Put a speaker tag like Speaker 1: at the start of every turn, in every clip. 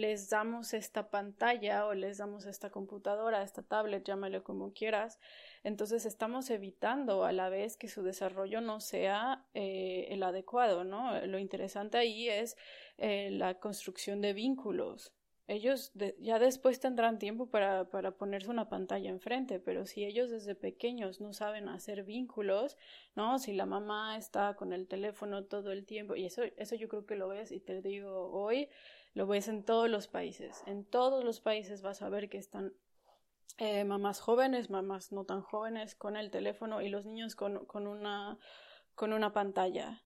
Speaker 1: les damos esta pantalla o les damos esta computadora, esta tablet, llámale como quieras, entonces estamos evitando a la vez que su desarrollo no sea eh, el adecuado, ¿no? Lo interesante ahí es eh, la construcción de vínculos. Ellos ya después tendrán tiempo para, para ponerse una pantalla enfrente, pero si ellos desde pequeños no saben hacer vínculos, ¿no? Si la mamá está con el teléfono todo el tiempo, y eso, eso yo creo que lo ves, y te digo hoy, lo ves en todos los países. En todos los países vas a ver que están eh, mamás jóvenes, mamás no tan jóvenes con el teléfono y los niños con, con, una, con una pantalla.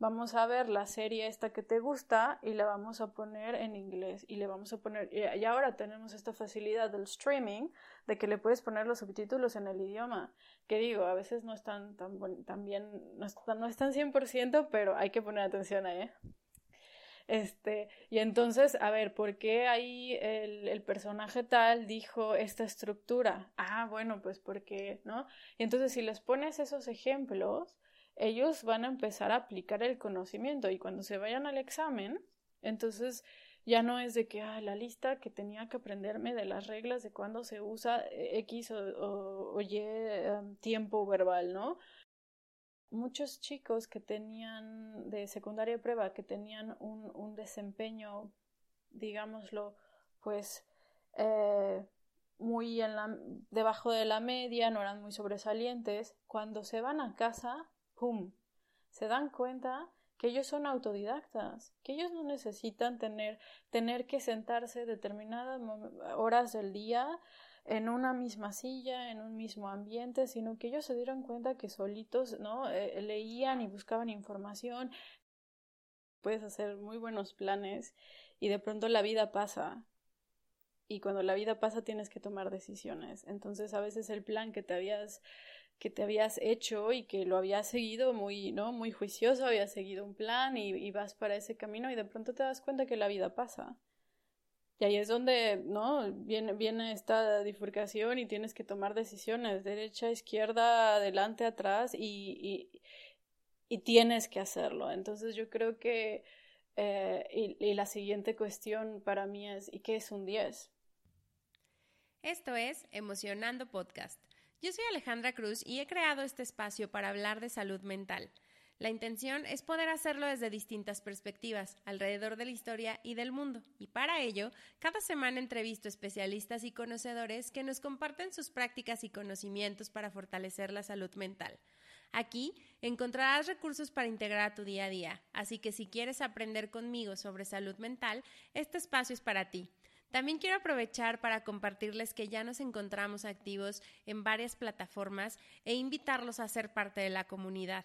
Speaker 1: Vamos a ver la serie esta que te gusta y la vamos a poner en inglés y le vamos a poner y ahora tenemos esta facilidad del streaming de que le puedes poner los subtítulos en el idioma que digo a veces no están tan, tan bien no están, no están 100% pero hay que poner atención ahí ¿eh? Este, y entonces, a ver, ¿por qué ahí el, el, personaje tal dijo esta estructura? Ah, bueno, pues porque, ¿no? Y entonces, si les pones esos ejemplos, ellos van a empezar a aplicar el conocimiento y cuando se vayan al examen, entonces ya no es de que ah, la lista que tenía que aprenderme de las reglas de cuándo se usa X o, o, Y em, tiempo verbal, ¿no? Muchos chicos que tenían de secundaria prueba, que tenían un, un desempeño, digámoslo, pues eh, muy en la, debajo de la media, no eran muy sobresalientes, cuando se van a casa, ¡pum! Se dan cuenta que ellos son autodidactas, que ellos no necesitan tener, tener que sentarse determinadas horas del día en una misma silla, en un mismo ambiente, sino que ellos se dieron cuenta que solitos, ¿no? Eh, leían y buscaban información. Puedes hacer muy buenos planes y de pronto la vida pasa. Y cuando la vida pasa tienes que tomar decisiones. Entonces a veces el plan que te habías que te habías hecho y que lo habías seguido muy, ¿no? Muy juicioso, habías seguido un plan y, y vas para ese camino y de pronto te das cuenta que la vida pasa y ahí es donde, ¿no? Viene, viene esta bifurcación y tienes que tomar decisiones, derecha, izquierda, adelante, atrás, y, y, tienes que hacerlo. Entonces yo creo que, eh, y, y, la siguiente cuestión para mí es, ¿y qué es un 10?
Speaker 2: Esto es Emocionando Podcast. Yo soy Alejandra Cruz y he creado este espacio para hablar de salud mental. La intención es poder hacerlo desde distintas perspectivas, alrededor de la historia y del mundo. Y para ello, cada semana entrevisto especialistas y conocedores que nos comparten sus prácticas y conocimientos para fortalecer la salud mental. Aquí encontrarás recursos para integrar a tu día a día, así que si quieres aprender conmigo sobre salud mental, este espacio es para ti. También quiero aprovechar para compartirles que ya nos encontramos activos en varias plataformas e invitarlos a ser parte de la comunidad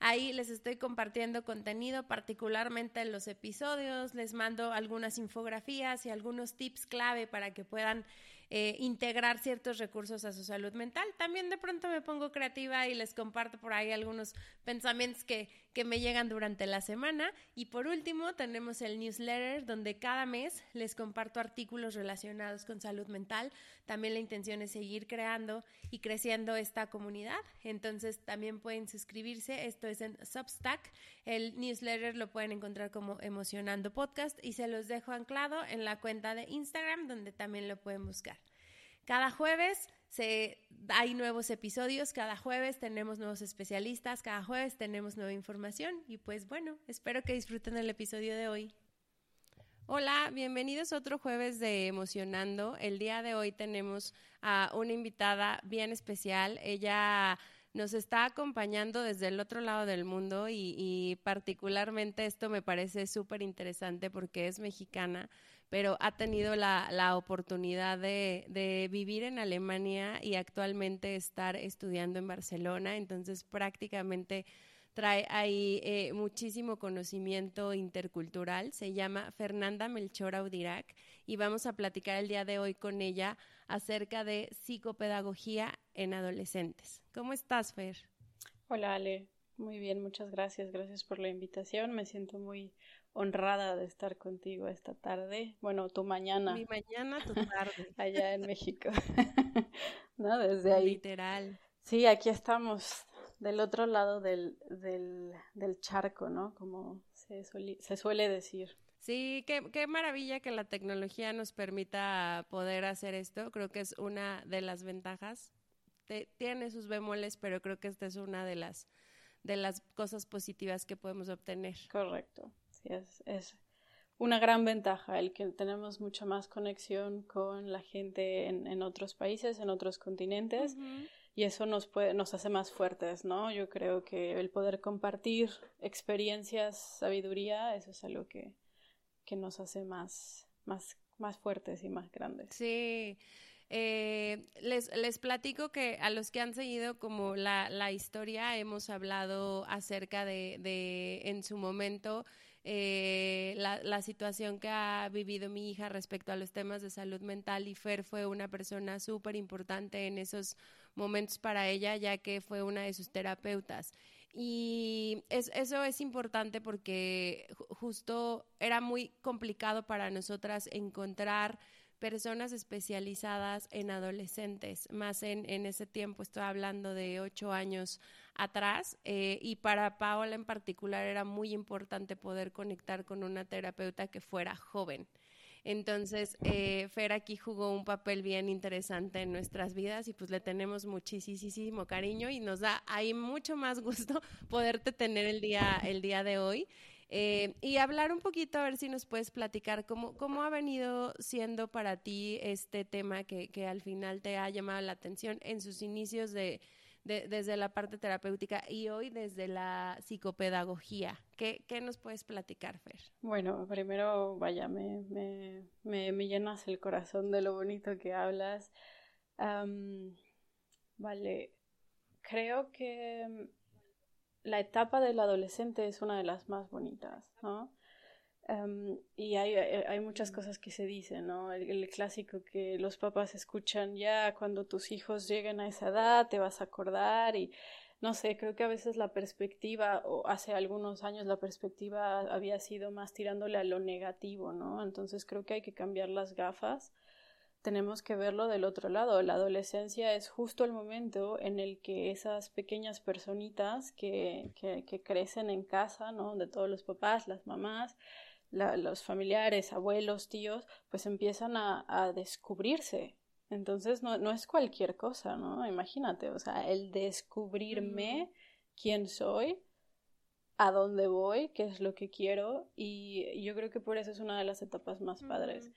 Speaker 2: Ahí les estoy compartiendo contenido, particularmente en los episodios, les mando algunas infografías y algunos tips clave para que puedan eh, integrar ciertos recursos a su salud mental. También de pronto me pongo creativa y les comparto por ahí algunos pensamientos que, que me llegan durante la semana. Y por último, tenemos el newsletter donde cada mes les comparto artículos relacionados con salud mental. También la intención es seguir creando y creciendo esta comunidad. Entonces también pueden suscribirse. Esto es en Substack. El newsletter lo pueden encontrar como Emocionando Podcast y se los dejo anclado en la cuenta de Instagram donde también lo pueden buscar. Cada jueves se, hay nuevos episodios, cada jueves tenemos nuevos especialistas, cada jueves tenemos nueva información y pues bueno, espero que disfruten el episodio de hoy. Hola, bienvenidos a otro jueves de Emocionando. El día de hoy tenemos a una invitada bien especial. Ella nos está acompañando desde el otro lado del mundo y, particularmente esto me parece súper interesante porque es mexicana, pero ha tenido la, oportunidad de, vivir en Alemania y actualmente estar estudiando en Barcelona, entonces prácticamente trae ahí eh, muchísimo conocimiento intercultural. Se llama Fernanda Melchor Audirac y vamos a platicar el día de hoy con ella acerca de psicopedagogía en adolescentes. ¿Cómo estás, Fer?
Speaker 1: Hola, Ale. Muy bien, muchas gracias. Gracias por la invitación. Me siento muy honrada de estar contigo esta tarde. Bueno, tu mañana.
Speaker 2: Mi mañana, tu tarde.
Speaker 1: Allá en México. ¿No? Desde ahí.
Speaker 2: Literal.
Speaker 1: Sí, aquí estamos del otro lado del, del, del charco, ¿no? Como se, se suele decir.
Speaker 2: Sí, qué, qué, maravilla que la tecnología nos permita poder hacer esto. Creo que es una de las ventajas. tiene sus bemoles, pero creo que esta es una de las, de las cosas positivas que podemos obtener.
Speaker 1: Correcto. Sí, es, es una gran ventaja el que tenemos mucha más conexión con la gente en, en otros países, en otros continentes y eso nos puede, nos hace más fuertes, ¿no? Yo creo que el poder compartir experiencias, sabiduría, eso es algo que, que nos hace más, más, más fuertes y más grandes.
Speaker 2: Sí. Eh, les, les platico que a los que han seguido como la, la historia hemos hablado acerca de, de en su momento eh, la, la, situación que ha vivido mi hija respecto a los temas de salud mental y Fer fue una persona súper importante en esos momentos para ella, ya que fue una de sus terapeutas. Y es, eso es importante porque justo era muy complicado para nosotras encontrar personas especializadas en adolescentes, más en, en ese tiempo, estoy hablando de ocho años atrás, eh, y para Paola en particular era muy importante poder conectar con una terapeuta que fuera joven. Entonces, eh, Fer aquí jugó un papel bien interesante en nuestras vidas y pues le tenemos muchísimo cariño y nos da ahí mucho más gusto poderte tener el día, el día de hoy. Eh, y hablar un poquito, a ver si nos puedes platicar cómo, cómo ha venido siendo para ti este tema que, que al final te ha llamado la atención en sus inicios de, desde la parte terapéutica y hoy desde la psicopedagogía. ¿Qué, qué nos puedes platicar, Fer?
Speaker 1: Bueno, primero, vaya, me, me, me, llenas el corazón de lo bonito que hablas. vale, creo que la etapa del adolescente es una de las más bonitas, ¿no? Em, y hay, eh, hay, muchas cosas que se dicen, ¿no? El, clásico que los papás escuchan ya cuando tus hijos lleguen a esa edad, te vas a acordar y no sé, creo que a veces la perspectiva, o hace algunos años la perspectiva había sido más tirándole a lo negativo, ¿no? Entonces creo que hay que cambiar las gafas. Tenemos que verlo del otro lado. La adolescencia es justo el momento en el que esas pequeñas personitas que, que, que crecen en casa, ¿no? De todos los papás, las mamás, los familiares, abuelos, tíos, pues empiezan a, descubrirse. Entonces no, no, es cualquier cosa, ¿no? Imagínate, o sea, el descubrirme quién soy, a dónde voy, qué es lo que quiero, y yo creo que por eso es una de las etapas más padres.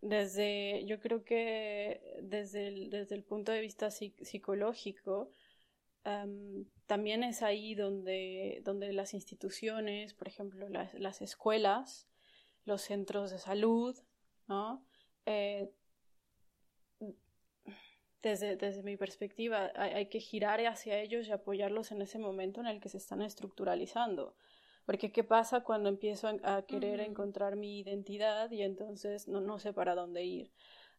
Speaker 1: Desde, yo creo que desde el, desde el punto de vista psicológico, también es ahí donde, donde las instituciones, por ejemplo, las, las escuelas, los centros de salud, ¿no? Eh, desde, desde, mi perspectiva, hay, que girar hacia ellos y apoyarlos en ese momento en el que se están estructuralizando. Porque ¿qué pasa cuando empiezo a, querer encontrar mi identidad y entonces no, no sé para dónde ir?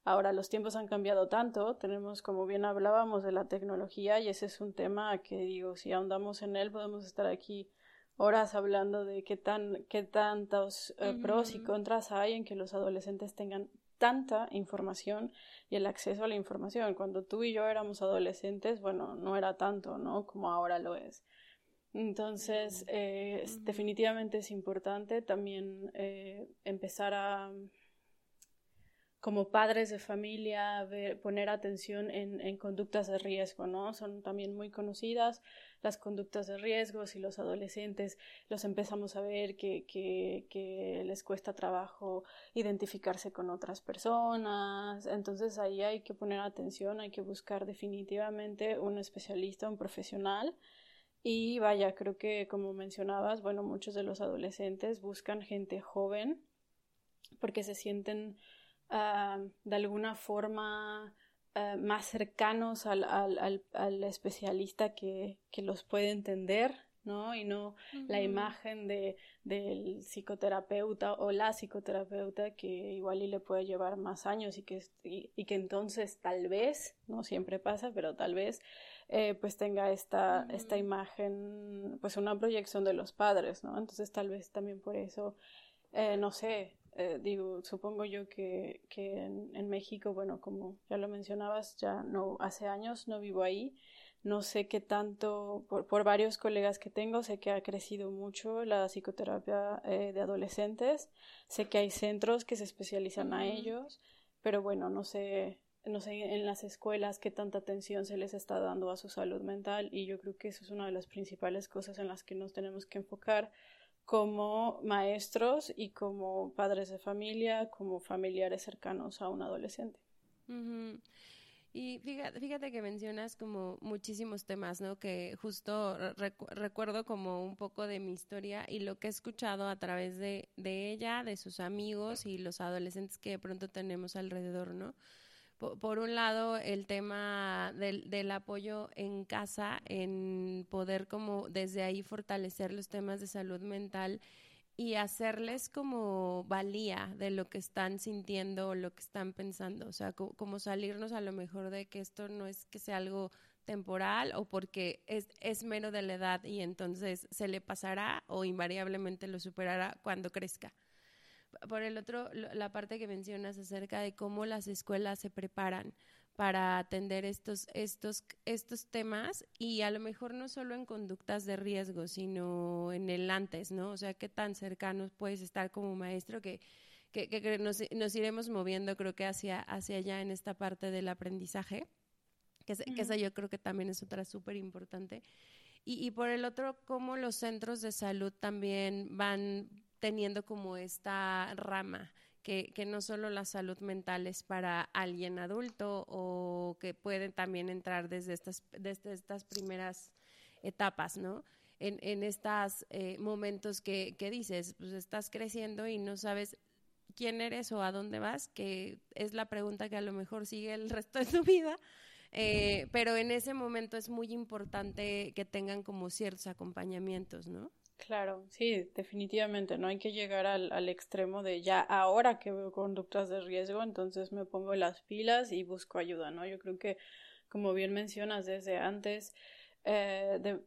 Speaker 1: Ahora los tiempos han cambiado tanto, tenemos como bien hablábamos de la tecnología y ese es un tema que digo, si ahondamos en él podemos estar aquí horas hablando de qué tan qué tantos eh, pros y contras hay en que los adolescentes tengan tanta información y el acceso a la información. Cuando tú y yo éramos adolescentes, bueno, no era tanto, ¿no? Como ahora lo es. Entonces, eh, definitivamente es importante también eh, empezar a como padres de familia, ver, poner atención en, en, conductas de riesgo, ¿no? Son también muy conocidas las conductas de riesgo, si los adolescentes los empezamos a ver que, que, que les cuesta trabajo identificarse con otras personas, entonces ahí hay que poner atención, hay que buscar definitivamente un especialista, un profesional. Y vaya, creo que como mencionabas, bueno, muchos de los adolescentes buscan gente joven porque se sienten Ah, de alguna forma ah, más cercanos al, al, al, especialista que, que, los puede entender, ¿no? Y no la imagen de, del psicoterapeuta o la psicoterapeuta que igual y le puede llevar más años y que, y, que entonces tal vez, no siempre pasa, pero tal vez eh, pues tenga esta, esta imagen, pues una proyección de los padres, ¿no? Entonces tal vez también por eso, eh, no sé, eh, digo, supongo yo que, que en, México, bueno, como ya lo mencionabas, ya no, hace años no vivo ahí. No sé qué tanto, por, por varios colegas que tengo, sé que ha crecido mucho la psicoterapia eh, de adolescentes. Sé que hay centros que se especializan a ellos, pero bueno, no sé, no sé en las escuelas qué tanta atención se les está dando a su salud mental y yo creo que eso es una de las principales cosas en las que nos tenemos que enfocar como maestros y como padres de familia, como familiares cercanos a un adolescente.
Speaker 2: Y fíjate, fíjate, que mencionas como muchísimos temas, ¿no? Que justo recuerdo como un poco de mi historia y lo que he escuchado a través de, de ella, de sus amigos y los adolescentes que de pronto tenemos alrededor, ¿no? Por, un lado, el tema del, del, apoyo en casa, en poder como desde ahí fortalecer los temas de salud mental y hacerles como valía de lo que están sintiendo o lo que están pensando. O sea, como, salirnos a lo mejor de que esto no es que sea algo temporal o porque es, es mero de la edad y entonces se le pasará o invariablemente lo superará cuando crezca por el otro, la parte que mencionas acerca de cómo las escuelas se preparan para atender estos, estos, estos temas y a lo mejor no solo en conductas de riesgo, sino en el antes, ¿no? O sea, qué tan cercanos puedes estar como maestro que, que, que nos, nos, iremos moviendo, creo que hacia, hacia allá en esta parte del aprendizaje, que, que esa yo creo que también es otra súper importante. Y, y por el otro, cómo los centros de salud también van teniendo como esta rama. Que, que, no solo la salud mental es para alguien adulto o que pueden también entrar desde estas, desde estas primeras etapas, ¿no? En, en estos eh, momentos que, que dices, pues estás creciendo y no sabes quién eres o a dónde vas, que es la pregunta que a lo mejor sigue el resto de tu vida, eh, pero en ese momento es muy importante que tengan como ciertos acompañamientos, ¿no?
Speaker 1: Claro, sí, definitivamente. No hay que llegar al, al, extremo de ya ahora que veo conductas de riesgo, entonces me pongo las pilas y busco ayuda, ¿no? Yo creo que, como bien mencionas desde antes, eh, de,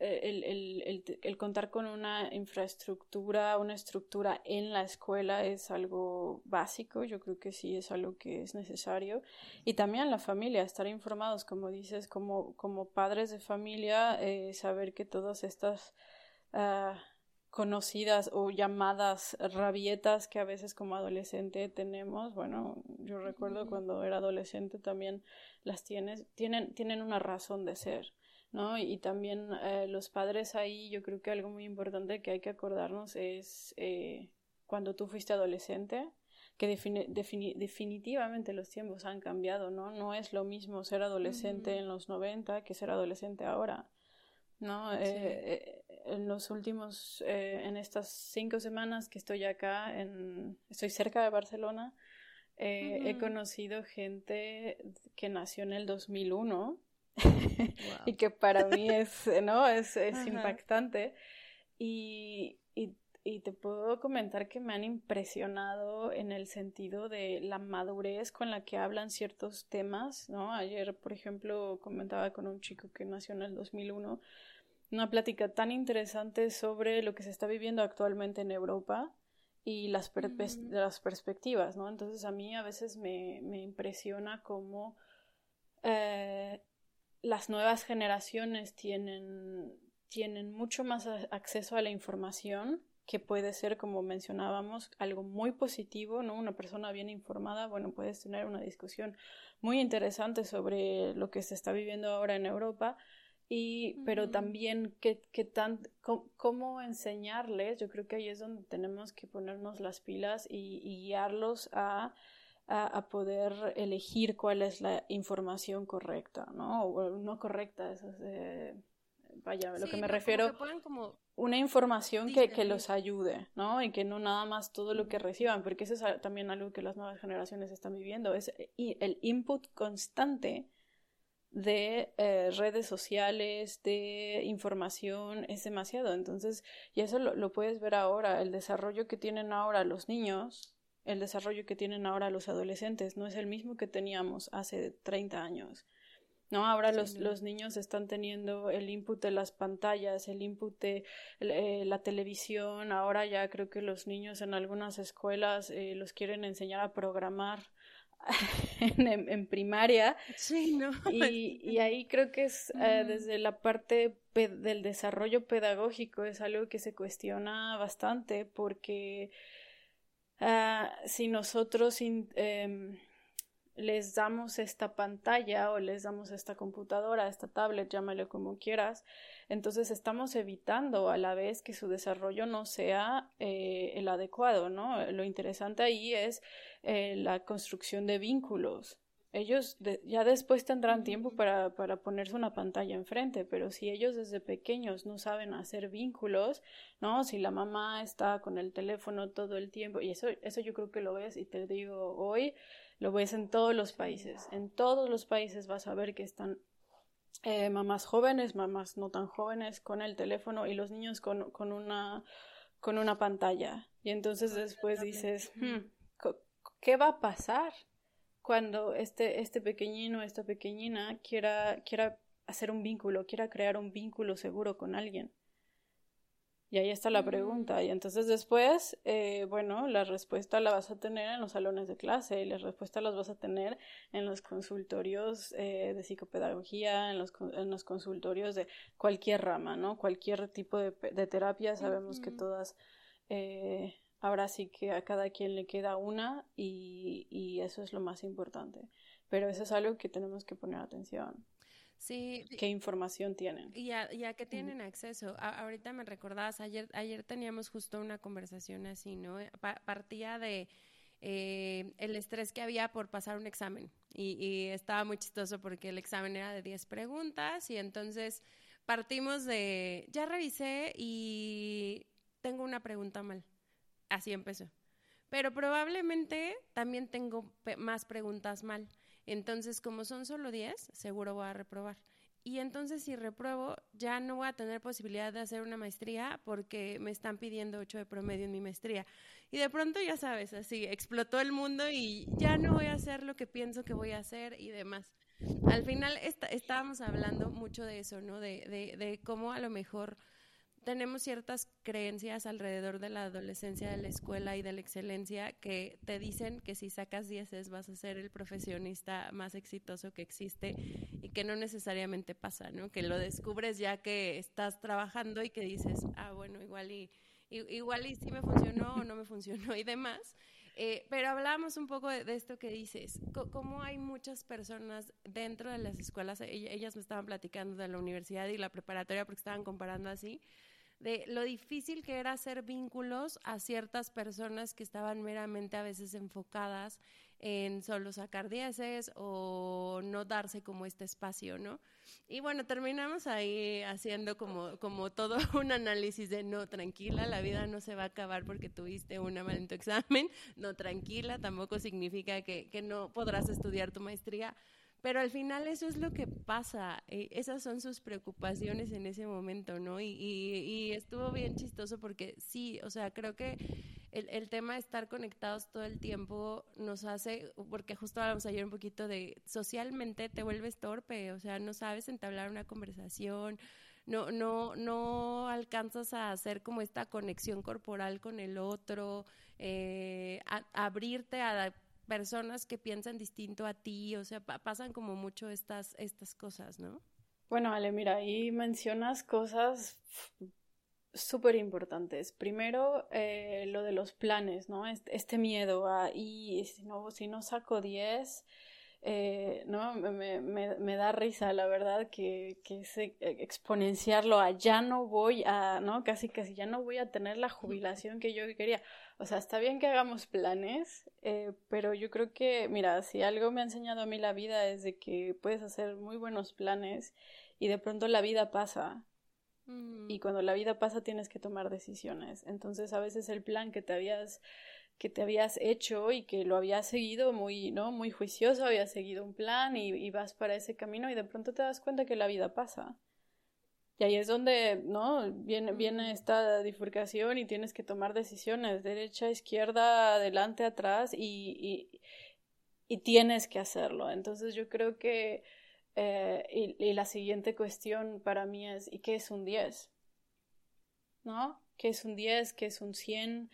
Speaker 1: eh, el, el, el, el, contar con una infraestructura, una estructura en la escuela es algo básico, yo creo que sí es algo que es necesario. Y también la familia, estar informados, como dices, como, como padres de familia, eh, saber que todas estas Ah, conocidas o llamadas rabietas que a veces como adolescente tenemos. Bueno, yo recuerdo cuando era adolescente también las tienes, tienen, tienen una razón de ser. ¿no? Y también eh, los padres ahí, yo creo que algo muy importante que hay que acordarnos es eh, cuando tú fuiste adolescente, que definitivamente los tiempos han cambiado, ¿no? No es lo mismo ser adolescente en los 90 que ser adolescente ahora. ¿no? Eh, eh, en los últimos, eh, en estas cinco semanas que estoy acá, en, estoy cerca de Barcelona, he conocido gente que nació en el 2001 y que para mí es, ¿no? Es, es impactante. Y, y, y, te puedo comentar que me han impresionado en el sentido de la madurez con la que hablan ciertos temas, ¿no? Ayer, por ejemplo, comentaba con un chico que nació en el 2001 una plática tan interesante sobre lo que se está viviendo actualmente en Europa y las, las perspectivas, ¿no? Entonces a mí a veces me, me impresiona cómo eh, las nuevas generaciones tienen, tienen mucho más acceso a la información que puede ser, como mencionábamos, algo muy positivo, ¿no? Una persona bien informada, bueno, puedes tener una discusión muy interesante sobre lo que se está viviendo ahora en Europa, y, pero también qué, qué tan, cómo, enseñarles, yo creo que ahí es donde tenemos que ponernos las pilas y, guiarlos a, a, poder elegir cuál es la información correcta, ¿no? O no correcta, eso es, eh, vaya, lo que me refiero, como una información que, que, los ayude, ¿no? Y que no nada más todo lo que reciban, porque eso es también algo que las nuevas generaciones están viviendo, es el input constante de eh, redes sociales, de información, es demasiado. Entonces, y eso lo, lo, puedes ver ahora, el desarrollo que tienen ahora los niños, el desarrollo que tienen ahora los adolescentes, no es el mismo que teníamos hace 30 años. ¿no? Ahora los, los, niños están teniendo el input de las pantallas, el input de eh, la televisión, ahora ya creo que los niños en algunas escuelas eh, los quieren enseñar a programar en, primaria.
Speaker 2: Sí, ¿no?
Speaker 1: Y, y ahí creo que es eh, desde la parte del desarrollo pedagógico, es algo que se cuestiona bastante porque ah, si nosotros em, les damos esta pantalla o les damos esta computadora, esta tablet, llámalo como quieras, entonces estamos evitando a la vez que su desarrollo no sea eh, el adecuado, ¿no? Lo interesante ahí es eh, la construcción de vínculos. Ellos ya después tendrán tiempo para, para ponerse una pantalla enfrente, pero si ellos desde pequeños no saben hacer vínculos, ¿no? Si la mamá está con el teléfono todo el tiempo, y eso, eso yo creo que lo ves, y te digo hoy, lo ves en todos los países. En todos los países vas a ver que están eh, mamás jóvenes, mamás no tan jóvenes con el teléfono y los niños con, con, una, con una pantalla. Y entonces después dices, hmm, ¿qué va a pasar cuando este, este pequeñino, esta pequeñina quiera, quiera hacer un vínculo, quiera crear un vínculo seguro con alguien? Y ahí está la pregunta. Y entonces después, eh, bueno, la respuesta la vas a tener en los salones de clase y la respuesta las vas a tener en los consultorios eh, de psicopedagogía, en los, en los consultorios de cualquier rama, ¿no? Cualquier tipo de, de terapia. Sabemos que todas, eh, ahora sí que a cada quien le queda una y, y eso es lo más importante. Pero eso es algo que tenemos que poner atención.
Speaker 2: Sí.
Speaker 1: ¿Qué información tienen?
Speaker 2: Y a, ya que tienen acceso. ahorita me recordabas, ayer, ayer teníamos justo una conversación así, ¿no? partía de eh, el estrés que había por pasar un examen. Y, y, estaba muy chistoso porque el examen era de 10 preguntas y entonces partimos de, ya revisé y tengo una pregunta mal. Así empezó. Pero probablemente también tengo más preguntas mal. Entonces, como son solo 10, seguro voy a reprobar. Y entonces si repruebo, ya no voy a tener posibilidad de hacer una maestría porque me están pidiendo 8 de promedio en mi maestría. Y de pronto, ya sabes, así explotó el mundo y ya no voy a hacer lo que pienso que voy a hacer y demás. Al final estábamos hablando mucho de eso, ¿no? De, de, de cómo a lo mejor tenemos ciertas creencias alrededor de la adolescencia, de la escuela y de la excelencia que te dicen que si sacas dieces vas a ser el profesionista más exitoso que existe y que no necesariamente pasa, ¿no? Que lo descubres ya que estás trabajando y que dices, ah, bueno, igual y, igual y sí me funcionó o no me funcionó y demás. Eh, pero hablamos un poco de, esto que dices, cómo hay muchas personas dentro de las escuelas, ellas me estaban platicando de la universidad y la preparatoria porque estaban comparando así, de lo difícil que era hacer vínculos a ciertas personas que estaban meramente a veces enfocadas en solo sacar dieces o no darse como este espacio, ¿no? Y bueno, terminamos ahí haciendo como, como todo un análisis de no, tranquila, la vida no se va a acabar porque tuviste un mal en tu examen, no, tranquila, tampoco significa que, que no podrás estudiar tu maestría, pero al final eso es lo que pasa, eh, esas son sus preocupaciones en ese momento, ¿no? Y, y, estuvo bien chistoso porque sí, o sea, creo que el, el, tema de estar conectados todo el tiempo nos hace, porque justo hablamos ayer un poquito de socialmente te vuelves torpe, o sea, no sabes entablar una conversación, no, no, no alcanzas a hacer como esta conexión corporal con el otro, eh, a, abrirte personas que piensan distinto a ti, o sea, pasan como mucho estas, estas cosas, ¿no?
Speaker 1: Bueno, Ale, mira, ahí mencionas cosas súper importantes. Primero, eh, lo de los planes, ¿no? Este, este miedo a, y si no, si no saco 10, eh, ¿no? Me, da risa, la verdad, que, que exponenciarlo a ya no voy a, ¿no? Casi, casi ya no voy a tener la jubilación que yo quería. O sea, está bien que hagamos planes, eh, pero yo creo que, mira, si algo me ha enseñado a mí la vida es de que puedes hacer muy buenos planes y de pronto la vida pasa. Mm. Y cuando la vida pasa tienes que tomar decisiones. Entonces a veces el plan que te habías que te habías hecho y que lo habías seguido muy, ¿no? Muy juicioso, habías seguido un plan y, vas para ese camino y de pronto te das cuenta que la vida pasa. Y ahí es donde, ¿no? Viene, viene esta bifurcación y tienes que tomar decisiones, derecha, izquierda, adelante, atrás y, y, tienes que hacerlo. Entonces yo creo que, eh, y, la siguiente cuestión para mí es, ¿y qué es un 10? ¿No? ¿Qué es un 10? ¿Qué es un 100?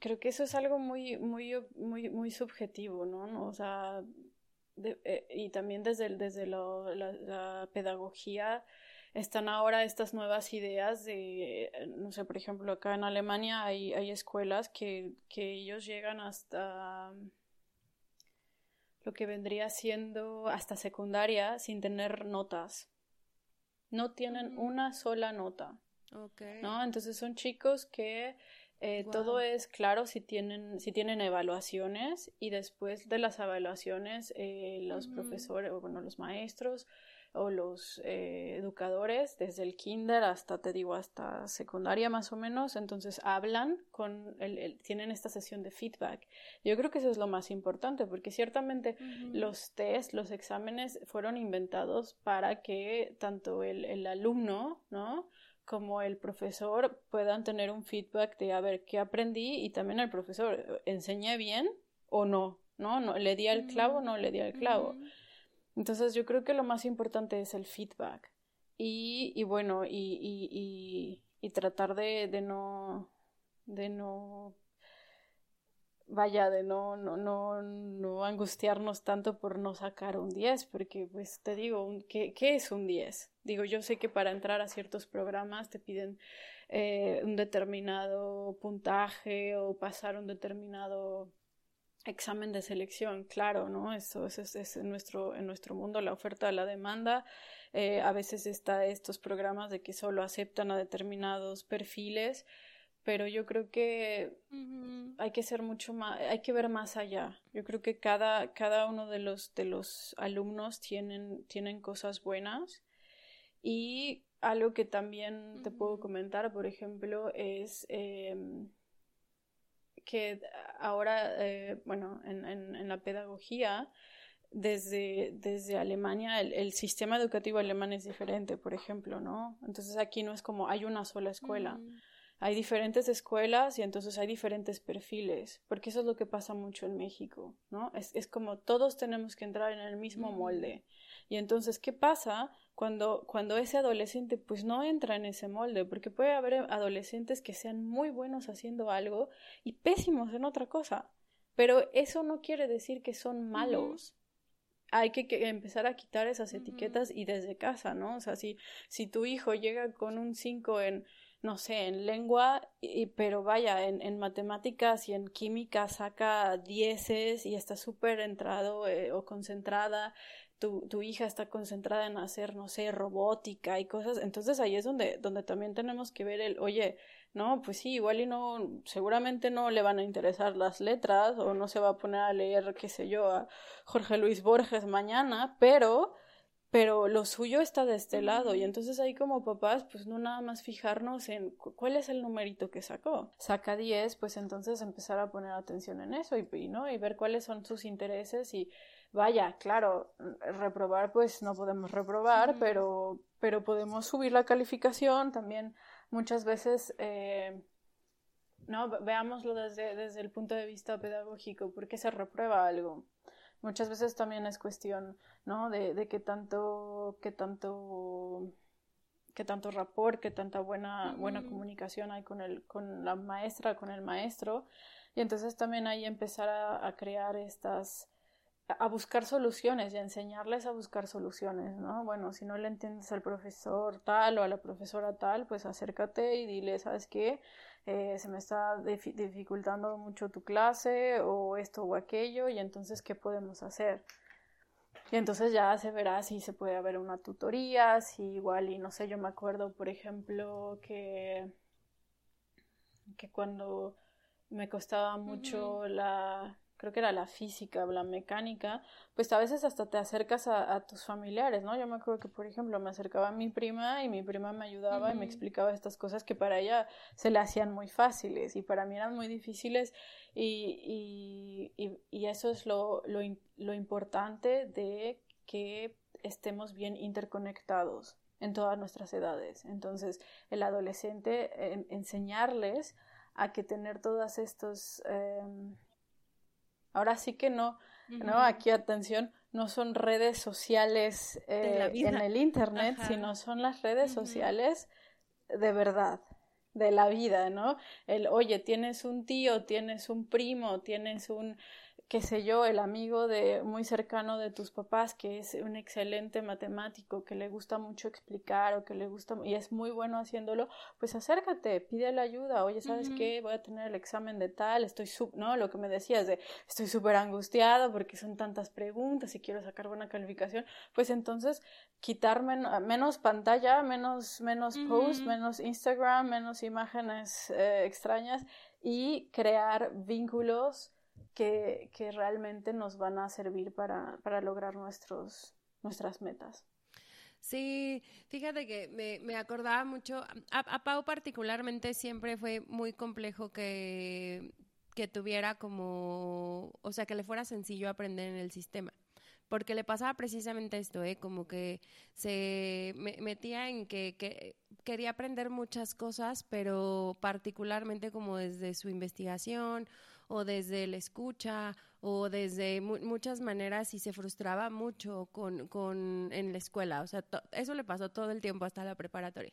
Speaker 1: creo que eso es algo muy, muy, muy, muy subjetivo, ¿no? O sea, eh, y también desde, desde la, pedagogía están ahora estas nuevas ideas de, no sé, por ejemplo, acá en Alemania hay, hay escuelas que, que ellos llegan hasta lo que vendría siendo hasta secundaria sin tener notas. No tienen una sola nota. Okay. ¿No? Entonces son chicos que eh, todo es claro si tienen, si tienen evaluaciones y después de las evaluaciones eh, los profesores, o bueno, los maestros o los eh, educadores, desde el kinder hasta, te digo, hasta secundaria más o menos, entonces hablan con, el, tienen esta sesión de feedback. Yo creo que eso es lo más importante, porque ciertamente los test, los exámenes fueron inventados para que tanto el, el alumno, ¿no? Como el profesor puedan tener un feedback de a ver qué aprendí y también el profesor enseñé bien o no, ¿no? no le di al clavo o no le di al clavo. Entonces yo creo que lo más importante es el feedback y, y bueno, y, y, y, tratar de, de, no, de no vaya, de no, no, no, no angustiarnos tanto por no sacar un 10, porque pues te digo, ¿qué, ¿qué, es un 10? Digo, yo sé que para entrar a ciertos programas te piden eh, un determinado puntaje o pasar un determinado examen de selección, claro, ¿no? Eso, es, en, nuestro, en nuestro mundo la oferta, la demanda. Eh, a veces está estos programas de que solo aceptan a determinados perfiles, pero yo creo que hay que ser mucho más, hay que ver más allá. Yo creo que cada, cada uno de los, de los alumnos tienen, tienen cosas buenas. Y algo que también te puedo comentar, por ejemplo, es em, que ahora, eh, bueno, en, en, en, la pedagogía, desde, desde Alemania, el, el, sistema educativo alemán es diferente, por ejemplo, ¿no? Entonces aquí no es como hay una sola escuela hay diferentes escuelas y entonces hay diferentes perfiles, porque eso es lo que pasa mucho en México, ¿no? Es, es como todos tenemos que entrar en el mismo molde. Y entonces, ¿qué pasa cuando, cuando ese adolescente pues no entra en ese molde? Porque puede haber adolescentes que sean muy buenos haciendo algo y pésimos en otra cosa, pero eso no quiere decir que son malos. hay que, empezar a quitar esas etiquetas y desde casa, ¿no? O sea, si, si tu hijo llega con un 5 en, no sé, en lengua, y, pero vaya, en, en, matemáticas y en química saca dieces y está súper entrado eh, o concentrada, tu, tu, hija está concentrada en hacer, no sé, robótica y cosas, entonces ahí es donde, donde también tenemos que ver el, oye, no, pues sí, igual y no, seguramente no le van a interesar las letras o no se va a poner a leer, qué sé yo, a Jorge Luis Borges mañana, pero pero lo suyo está de este lado y entonces ahí como papás pues no nada más fijarnos en cuál es el numerito que sacó. Saca 10, pues entonces empezar a poner atención en eso y, ¿no? y ver cuáles son sus intereses y vaya, claro, reprobar pues no podemos reprobar, pero, pero podemos subir la calificación también muchas veces. Eh, no, veámoslo desde, desde el punto de vista pedagógico, ¿por qué se reprueba algo? Muchas veces también es cuestión, ¿no? De, de qué tanto, qué tanto, qué tanto rapport, qué tanta buena, buena comunicación hay con el, con la maestra, con el maestro. Y entonces también ahí empezar a, crear estas, a buscar soluciones y a enseñarles a buscar soluciones, ¿no? Bueno, si no le entiendes al profesor tal o a la profesora tal, pues acércate y dile, ¿sabes qué? Eh, se me está dificultando mucho tu clase o esto o aquello y entonces, ¿qué podemos hacer? Y entonces ya se verá si se puede haber una tutoría, si igual, y no sé, yo me acuerdo, por ejemplo, que, que cuando me costaba mucho la, creo que era la física o la mecánica, pues a veces hasta te acercas a, tus familiares, ¿no? Yo me acuerdo que, por ejemplo, me acercaba a mi prima y mi prima me ayudaba y me explicaba estas cosas que para ella se le hacían muy fáciles y para mí eran muy difíciles y, y, y, eso es lo, lo, lo importante de que estemos bien interconectados en todas nuestras edades. Entonces, el adolescente, enseñarles a que tener todas estos... Em, ahora sí que no, ¿no? Aquí atención, no son redes sociales eh, en el Internet, sino son las redes sociales de verdad, de la vida, ¿no? El, oye, tienes un tío, tienes un primo, tienes un qué sé yo, el amigo de muy cercano de tus papás que es un excelente matemático, que le gusta mucho explicar o que le gusta y es muy bueno haciéndolo, pues acércate, pide la ayuda, oye, ¿sabes qué? Voy a tener el examen de tal, estoy sub, ¿no? Lo que me decías de estoy súper angustiado porque son tantas preguntas y quiero sacar buena calificación, pues entonces quitar menos pantalla, menos, menos post, menos Instagram, menos imágenes eh, extrañas y crear vínculos que, realmente nos van a servir para, para lograr nuestros, nuestras metas.
Speaker 2: Sí, fíjate que me, me acordaba mucho, a, Pau particularmente siempre fue muy complejo que, que tuviera como, o sea, que le fuera sencillo aprender en el sistema porque le pasaba precisamente esto, ¿eh? como que se metía en que, que, quería aprender muchas cosas, pero particularmente como desde su investigación o desde la escucha o desde muchas maneras y se frustraba mucho con, con en la escuela. O sea, eso le pasó todo el tiempo hasta la preparatoria.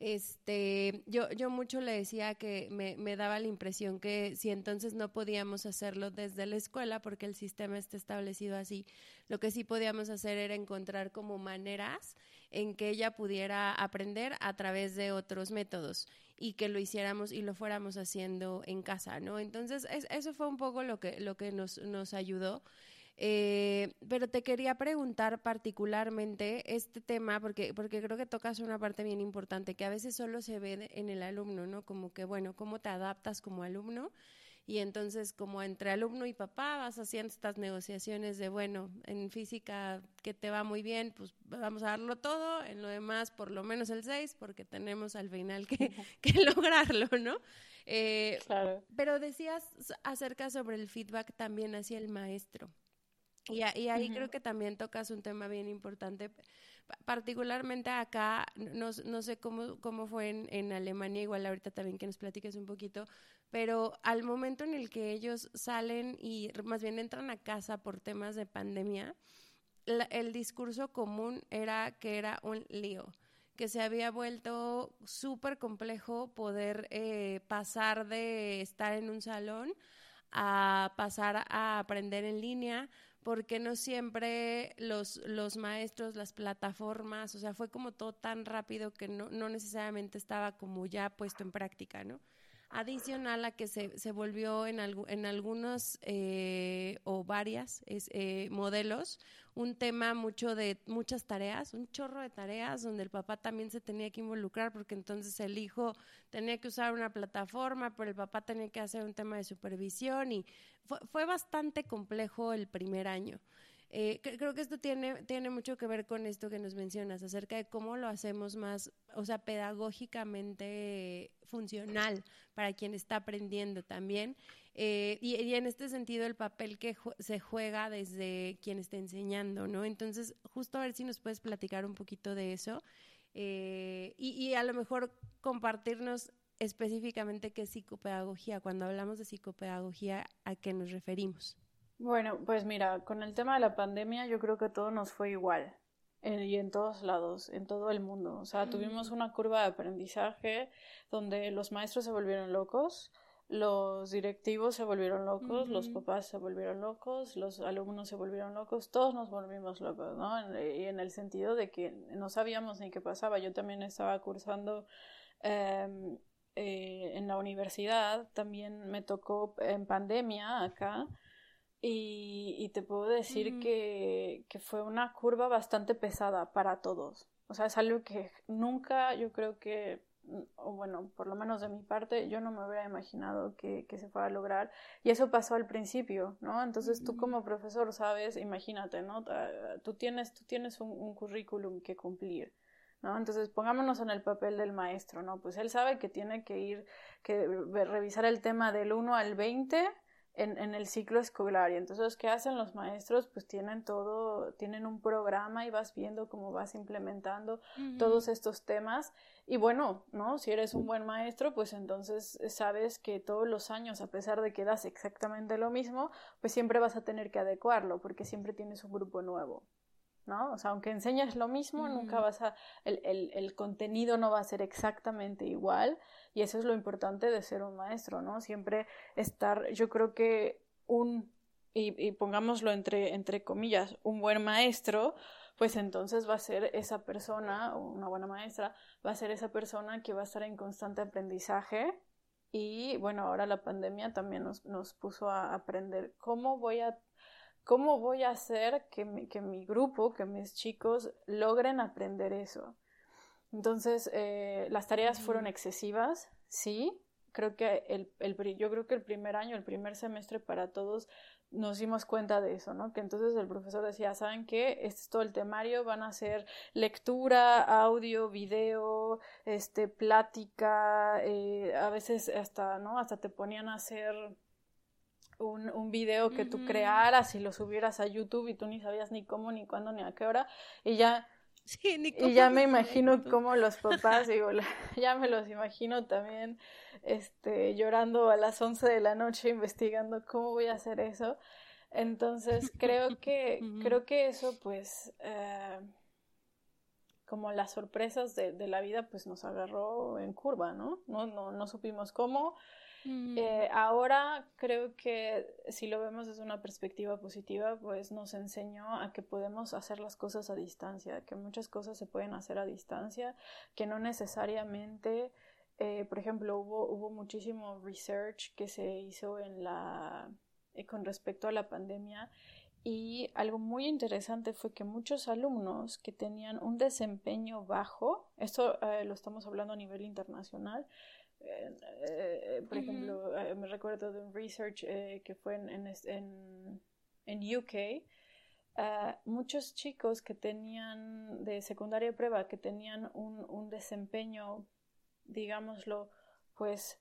Speaker 2: Este, yo, yo mucho le decía que me, me, daba la impresión que si entonces no podíamos hacerlo desde la escuela, porque el sistema está establecido así, lo que sí podíamos hacer era encontrar como maneras en que ella pudiera aprender a través de otros métodos y que lo hiciéramos y lo fuéramos haciendo en casa, ¿no? Entonces, eso fue un poco lo que, lo que nos, nos ayudó. Eh, pero te quería preguntar particularmente este tema, porque, porque creo que tocas una parte bien importante, que a veces solo se ve en el alumno, ¿no? Como que, bueno, ¿cómo te adaptas como alumno? Y entonces como entre alumno y papá vas haciendo estas negociaciones de, bueno, en física que te va muy bien, pues vamos a darlo todo, en lo demás por lo menos el 6, porque tenemos al final que, que lograrlo, ¿no? Eh, claro. Pero decías acerca sobre el feedback también hacia el maestro. Y, y ahí creo que también tocas un tema bien importante, particularmente acá, no, no sé cómo, cómo fue en, en Alemania, igual ahorita también que nos platiques un poquito, pero al momento en el que ellos salen y más bien entran a casa por temas de pandemia, el discurso común era que era un lío, que se había vuelto súper complejo poder eh, pasar de estar en un salón a pasar a aprender en línea, porque no siempre los, los maestros, las plataformas, o sea, fue como todo tan rápido que no, no necesariamente estaba como ya puesto en práctica, ¿no? Adicional a que se, se volvió en, en algunos eh, o varias eh, modelos un tema mucho de muchas tareas, un chorro de tareas donde el papá también se tenía que involucrar porque entonces el hijo tenía que usar una plataforma, pero el papá tenía que hacer un tema de supervisión y fue, fue bastante complejo el primer año. Eh, creo que esto tiene, tiene mucho que ver con esto que nos mencionas acerca de cómo lo hacemos más, o sea, pedagógicamente funcional para quien está aprendiendo también. Eh, y, en este sentido, el papel que se juega desde quien está enseñando, ¿no? Entonces, justo a ver si nos puedes platicar un poquito de eso eh, y, y a lo mejor compartirnos específicamente qué es psicopedagogía. Cuando hablamos de psicopedagogía, ¿a qué nos referimos?
Speaker 1: Bueno, pues mira, con el tema de la pandemia yo creo que todo nos fue igual y en todos lados, en todo el mundo. O sea, tuvimos una curva de aprendizaje donde los maestros se volvieron locos, los directivos se volvieron locos, los papás se volvieron locos, los alumnos se volvieron locos, todos nos volvimos locos, ¿no? Y en el sentido de que no sabíamos ni qué pasaba. Yo también estaba cursando em, eh, en la universidad, también me tocó en pandemia acá. Y, te puedo decir que, que fue una curva bastante pesada para todos. O sea, es algo que nunca yo creo que o bueno, por lo menos de mi parte, yo no me hubiera imaginado que, que se fuera a lograr. Y eso pasó al principio, ¿no? Entonces tú como profesor sabes, imagínate, ¿no? Tú tienes, tú tienes un, un currículum que cumplir. ¿No? Entonces pongámonos en el papel del maestro, ¿no? Pues él sabe que tiene que ir, que revisar el tema del 1 al 20 en, en, el ciclo escolar. Y entonces, ¿qué hacen los maestros? Pues tienen todo, tienen un programa y vas viendo cómo vas implementando todos estos temas. Y bueno, ¿no? Si eres un buen maestro, pues entonces sabes que todos los años, a pesar de que das exactamente lo mismo, pues siempre vas a tener que adecuarlo, porque siempre tienes un grupo nuevo. ¿No? O sea, aunque enseñas lo mismo, nunca vas a, el, el, el, contenido no va a ser exactamente igual y eso es lo importante de ser un maestro, ¿no? Siempre estar, yo creo que un, y, y pongámoslo entre, entre comillas, un buen maestro, pues entonces va a ser esa persona, o una buena maestra, va a ser esa persona que va a estar en constante aprendizaje y bueno, ahora la pandemia también nos, nos puso a aprender cómo voy a ¿Cómo voy a hacer que mi, que mi grupo, que mis chicos logren aprender eso? Entonces, eh, las tareas fueron excesivas, sí. Creo que el, el, yo creo que el primer año, el primer semestre para todos nos dimos cuenta de eso, ¿no? Que entonces el profesor decía, ¿saben qué? Este es todo el temario, van a hacer lectura, audio, video, este, plática, eh, a veces hasta, ¿no? Hasta te ponían a hacer un, un video que tú crearas y lo subieras a YouTube y tú ni sabías ni cómo, ni cuándo, ni a qué hora. Y ya, y ya me imagino cómo los papás, digo, ya me los imagino también este, llorando a las 11 de la noche investigando cómo voy a hacer eso. Entonces, creo que, creo que eso, pues, eh, como las sorpresas de, de, la vida, pues nos agarró en curva, ¿no? No, no, no supimos cómo, eh, ahora creo que si lo vemos desde una perspectiva positiva, pues nos enseñó a que podemos hacer las cosas a distancia, que muchas cosas se pueden hacer a distancia, que no necesariamente, eh, por ejemplo, hubo, hubo muchísimo research que se hizo en la, eh, con respecto a la pandemia. Y algo muy interesante fue que muchos alumnos que tenían un desempeño bajo, esto lo estamos hablando a nivel internacional, eh, eh, por ejemplo, eh, me recuerdo de un research que fue en, en, en, UK. muchos chicos que tenían de secundaria prueba, que tenían un, un desempeño, digámoslo, pues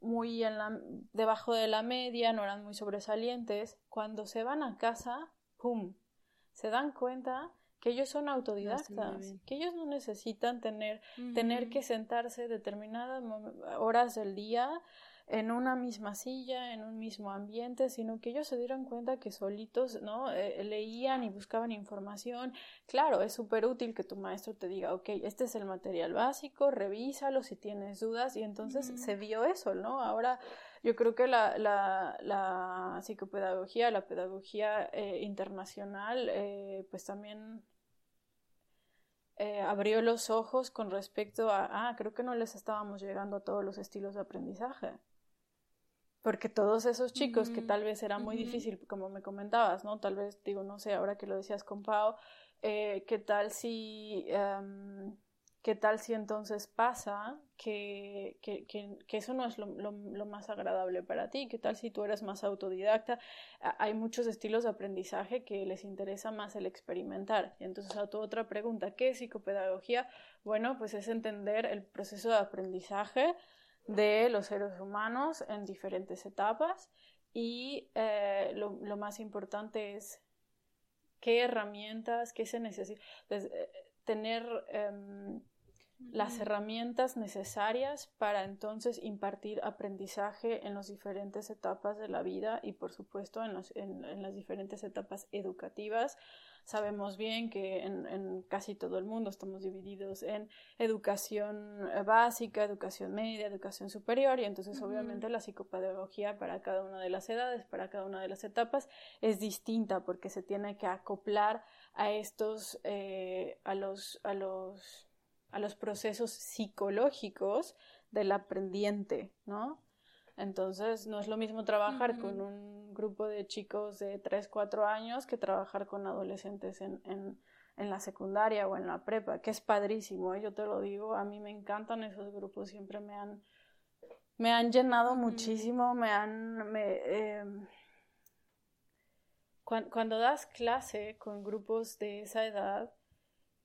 Speaker 1: muy en la, debajo de la media, no eran muy sobresalientes, cuando se van a casa, ¡pum! Se dan cuenta que ellos son autodidactas, que ellos no necesitan tener, tener que sentarse determinadas horas del día en una misma silla, en un mismo ambiente, sino que ellos se dieron cuenta que solitos, ¿no? Eh, leían y buscaban información. Claro, es súper útil que tu maestro te diga, ok, este es el material básico, revísalo si tienes dudas, y entonces se vio eso, ¿no? Ahora yo creo que la, la, la psicopedagogía, la pedagogía eh, internacional, eh, pues también eh, abrió los ojos con respecto a, ah, creo que no les estábamos llegando a todos los estilos de aprendizaje. Porque todos esos chicos que tal vez era muy difícil, como me comentabas, ¿no? Tal vez, digo, no sé, ahora que lo decías con Pau, eh, ¿qué tal si em, ¿Qué tal si entonces pasa que, que, que, eso no es lo, lo, más agradable para ti? ¿Qué tal si tú eres más autodidacta? Hay muchos estilos de aprendizaje que les interesa más el experimentar. Y entonces a tu otra pregunta, ¿qué es psicopedagogía? Bueno, pues es entender el proceso de aprendizaje de los seres humanos en diferentes etapas y eh, lo, lo, más importante es qué herramientas, qué se necesita, eh, tener... Las herramientas necesarias para entonces impartir aprendizaje en las diferentes etapas de la vida y por supuesto en, en, las diferentes etapas educativas. Sabemos bien que en, casi todo el mundo estamos divididos en educación eh, básica, educación media, educación superior y entonces obviamente la psicopedagogía para cada una de las edades, para cada una de las etapas es distinta porque se tiene que acoplar a estos, eh, a los, a los, a los procesos psicológicos del aprendiente, ¿no? Entonces, no es lo mismo trabajar con un grupo de chicos de 3, 4 años que trabajar con adolescentes en, en, en, la secundaria o en la prepa, que es padrísimo, ¿eh? yo te lo digo, a mí me encantan esos grupos, siempre me han, me han llenado muchísimo, me han... Me, em, cuando, das clase con grupos de esa edad,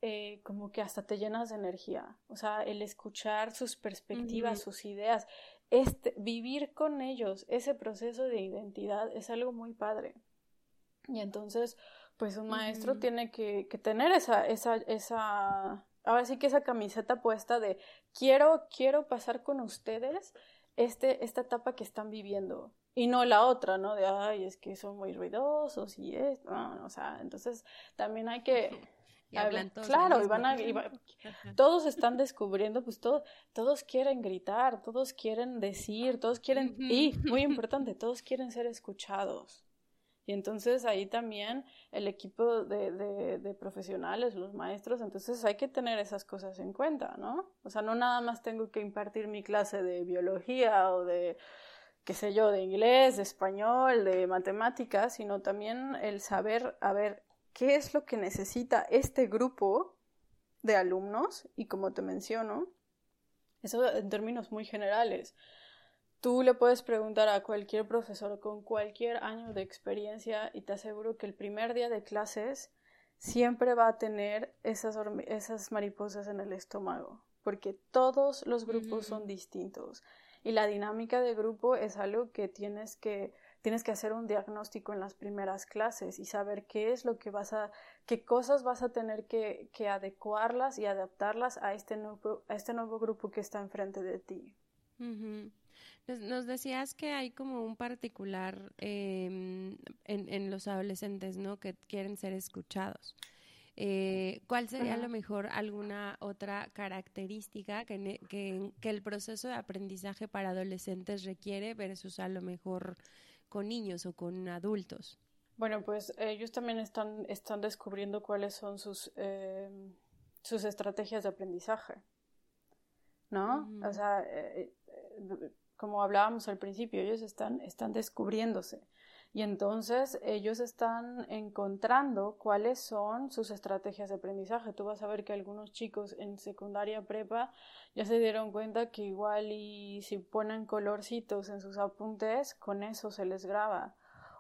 Speaker 1: eh, como que hasta te llenas de energía. O sea, el escuchar sus perspectivas, sus ideas, este, vivir con ellos ese proceso de identidad es algo muy padre. Y entonces, pues un maestro tiene que, que, tener esa, esa, esa, ahora sí que esa camiseta puesta de quiero, quiero pasar con ustedes este, esta etapa que están viviendo. Y no la otra, ¿no? De, ay, es que son muy ruidosos y es, no, o sea, entonces también hay que y hablan todos claro, y van a, todos están descubriendo, pues todo, todos quieren gritar, todos quieren decir, todos quieren, y muy importante, todos quieren ser escuchados. Y entonces ahí también el equipo de, de, de, profesionales, los maestros, entonces hay que tener esas cosas en cuenta, ¿no? O sea, no nada más tengo que impartir mi clase de biología o de, qué sé yo, de inglés, de español, de matemáticas, sino también el saber, a ver, qué es lo que necesita este grupo de alumnos y como te menciono, eso en términos muy generales. Tú le puedes preguntar a cualquier profesor con cualquier año de experiencia y te aseguro que el primer día de clases siempre va a tener esas, esas mariposas en el estómago, porque todos los grupos son distintos y la dinámica de grupo es algo que tienes que tienes que hacer un diagnóstico en las primeras clases y saber qué es lo que vas a, qué cosas vas a tener que, que adecuarlas y adaptarlas a este nuevo, a este nuevo grupo que está enfrente de ti.
Speaker 2: nos, decías que hay como un particular em, en, en, los adolescentes, ¿no? Que quieren ser escuchados. Eh, ¿Cuál sería a lo mejor alguna otra característica que, que, que, el proceso de aprendizaje para adolescentes requiere versus a lo mejor con niños o con adultos?
Speaker 1: Bueno, pues ellos también están, están descubriendo cuáles son sus, eh, sus estrategias de aprendizaje, ¿no? O sea, eh, eh, como hablábamos al principio, ellos están, están descubriéndose. Y entonces ellos están encontrando cuáles son sus estrategias de aprendizaje. Tú vas a ver que algunos chicos en secundaria prepa ya se dieron cuenta que igual y si ponen colorcitos en sus apuntes, con eso se les graba.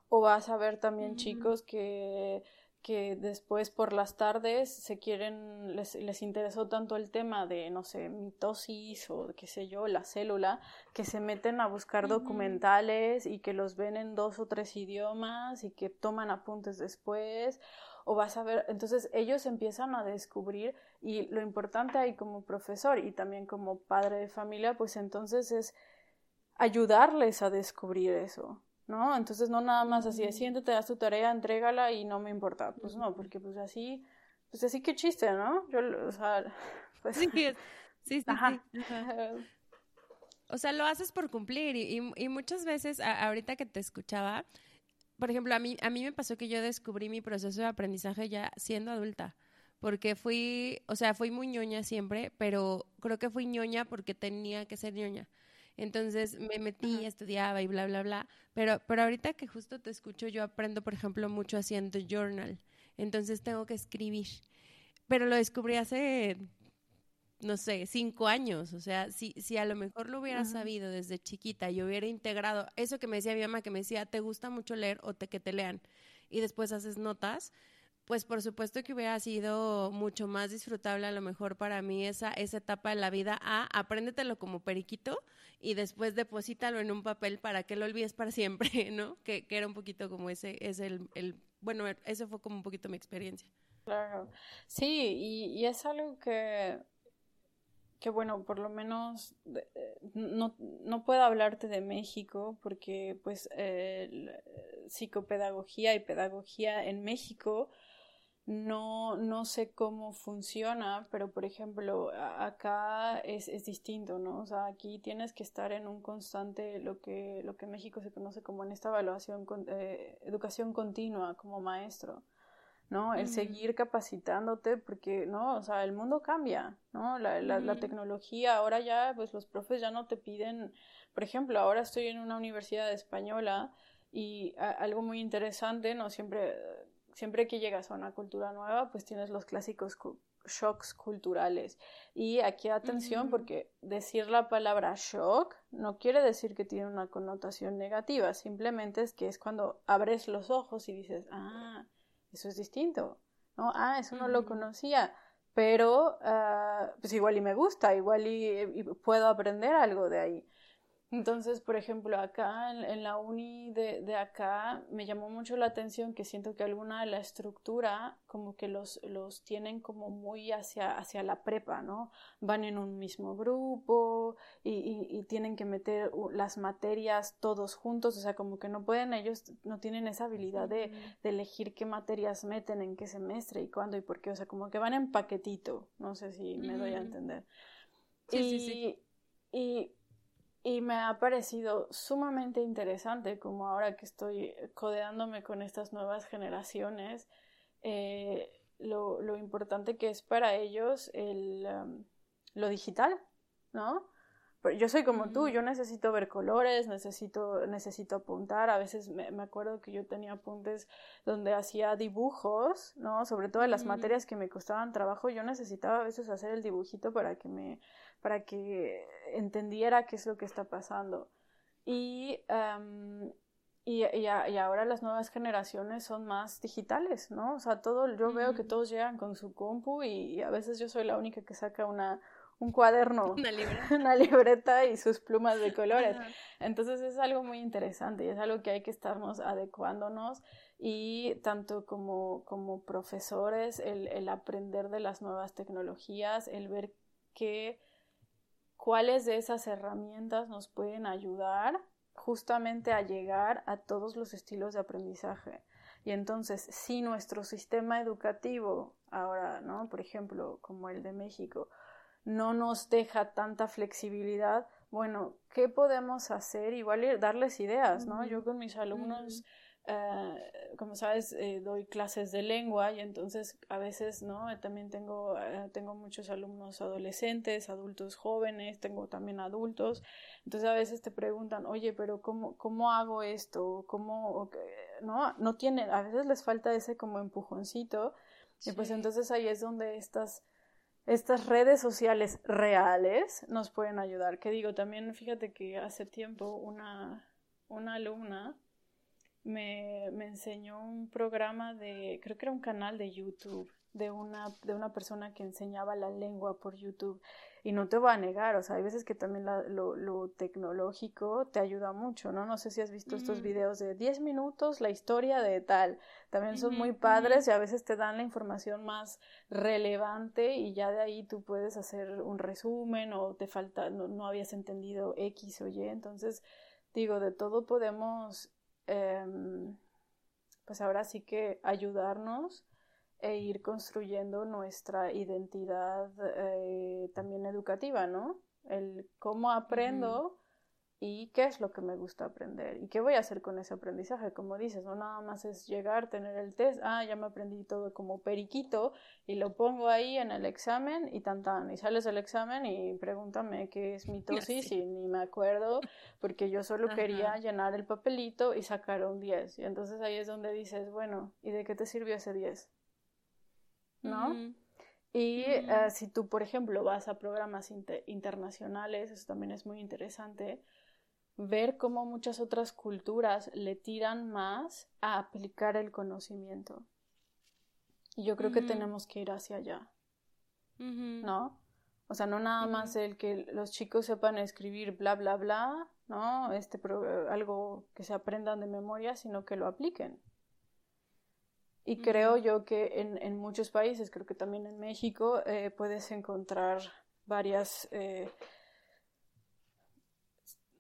Speaker 1: O vas a ver también chicos que que después por las tardes se quieren, les, les, interesó tanto el tema de, no sé, mitosis o qué sé yo, la célula, que se meten a buscar documentales y que los ven en dos o tres idiomas y que toman apuntes después, o vas a ver, entonces ellos empiezan a descubrir y lo importante ahí como profesor y también como padre de familia, pues entonces es ayudarles a descubrir eso. ¿No? Entonces no nada más así, siéntate, haz tu tarea, entrégala y no me importa. Pues no, porque pues así, pues así que chiste, ¿no? Yo, o sea, pues...
Speaker 2: Sí, sí, sí. O sea, lo haces por cumplir y, y, muchas veces, ahorita que te escuchaba, por ejemplo, a mí, a mí me pasó que yo descubrí mi proceso de aprendizaje ya siendo adulta, porque fui, o sea, fui muy ñoña siempre, pero creo que fui ñoña porque tenía que ser ñoña. Entonces me metí, estudiaba y bla, bla, bla. Pero, pero ahorita que justo te escucho, yo aprendo, por ejemplo, mucho haciendo journal. Entonces tengo que escribir. Pero lo descubrí hace, no sé, cinco años. O sea, si, si a lo mejor lo hubiera sabido desde chiquita y hubiera integrado eso que me decía mi mamá, que me decía, ¿te gusta mucho leer o te, que te lean? Y después haces notas pues por supuesto que hubiera sido mucho más disfrutable a lo mejor para mí esa, esa etapa de la vida a apréndetelo como periquito y después deposítalo en un papel para que lo olvides para siempre, ¿no? Que, que era un poquito como ese, es el, el, bueno, ese fue como un poquito mi experiencia.
Speaker 1: Claro, sí, y, y es algo que, que bueno, por lo menos eh, no, no puedo hablarte de México porque pues eh, psicopedagogía y pedagogía en México no, no sé cómo funciona, pero por ejemplo, acá es, es, distinto, ¿no? O sea, aquí tienes que estar en un constante, lo que, lo que en México se conoce como en esta evaluación, eh, educación continua como maestro, ¿no? El seguir capacitándote porque, ¿no? O sea, el mundo cambia, ¿no? La, la, la, tecnología, ahora ya, pues los profes ya no te piden, por ejemplo, ahora estoy en una universidad española y algo muy interesante, ¿no? Siempre siempre que llegas a una cultura nueva, pues tienes los clásicos shocks culturales. Y aquí atención porque decir la palabra shock no quiere decir que tiene una connotación negativa, simplemente es que es cuando abres los ojos y dices, ah, eso es distinto, ¿no? Ah, eso no lo conocía, pero uh, pues igual y me gusta, igual y puedo aprender algo de ahí. Entonces, por ejemplo, acá en, la uni de, de, acá me llamó mucho la atención que siento que alguna de la estructura como que los, los tienen como muy hacia, hacia la prepa, ¿no? Van en un mismo grupo y, y, tienen que meter las materias todos juntos, o sea, como que no pueden, ellos no tienen esa habilidad de, de elegir qué materias meten en qué semestre y cuándo y por qué, o sea, como que van en paquetito, no sé si me doy a entender. Sí, y, sí, sí. Y y me ha parecido sumamente interesante como ahora que estoy codeándome con estas nuevas generaciones, eh, lo, lo, importante que es para ellos el, um, lo digital, ¿no? yo soy como tú, yo necesito ver colores, necesito, necesito apuntar. A veces me, me, acuerdo que yo tenía apuntes donde hacía dibujos, ¿no? Sobre todo en las materias que me costaban trabajo, yo necesitaba a veces hacer el dibujito para que me, para que entendiera qué es lo que está pasando. Y, y, y, ahora las nuevas generaciones son más digitales, ¿no? O sea, todo, yo veo que todos llegan con su compu y, a veces yo soy la única que saca una, un cuaderno,
Speaker 2: una libreta.
Speaker 1: una libreta y sus plumas de colores. Entonces es algo muy interesante y es algo que hay que estarnos adecuándonos y tanto como, como profesores, el, el aprender de las nuevas tecnologías, el ver que cuáles de esas herramientas nos pueden ayudar justamente a llegar a todos los estilos de aprendizaje. Y entonces, si nuestro sistema educativo, ahora, ¿no? Por ejemplo, como el de México, no nos deja tanta flexibilidad, bueno, ¿qué podemos hacer? Igual darles ideas, ¿no? Yo con mis alumnos eh, como sabes, eh, doy clases de lengua y entonces a veces, ¿no? Eh, también tengo, tengo muchos alumnos adolescentes, adultos jóvenes, tengo también adultos. Entonces a veces te preguntan, oye, pero ¿cómo, cómo hago esto? ¿Cómo, no? No tienen, a veces les falta ese como empujoncito. Y pues entonces ahí es donde estas estas redes sociales reales nos pueden ayudar. Que digo, también fíjate que hace tiempo una, una alumna me, me enseñó un programa de, creo que era un canal de YouTube, de una, de una persona que enseñaba la lengua por YouTube. Y no te voy a negar, o sea, hay veces que también lo, lo, tecnológico te ayuda mucho, ¿no? No sé si has visto estos videos de 10 minutos, la historia de tal. También son muy padres y a veces te dan la información más relevante y ya de ahí tú puedes hacer un resumen o te falta, no, no habías entendido X o Y. Entonces, digo, de todo podemos Em, pues ahora sí que ayudarnos e ir construyendo nuestra identidad eh, también educativa, ¿no? El cómo aprendo y qué es lo que me gusta aprender y qué voy a hacer con ese aprendizaje. Como dices, no nada más es llegar, tener el test, ah, ya me aprendí todo como periquito y lo pongo ahí en el examen y tan tan, y sales del examen y pregúntame qué es mitosis y ni me acuerdo porque yo solo quería llenar el papelito y sacar un 10. Y entonces ahí es donde dices, bueno, ¿y de qué te sirvió ese 10? ¿No? Y eh, si tú, por ejemplo, vas a programas internacionales, eso también es muy interesante, ver cómo muchas otras culturas le tiran más a aplicar el conocimiento. Y yo creo que tenemos que ir hacia allá. ¿No? O sea, no nada más el que los chicos sepan escribir bla, bla, bla, ¿no? Este, algo que se aprendan de memoria, sino que lo apliquen. Y creo yo que en, en, muchos países, creo que también en México, eh, puedes encontrar varias eh,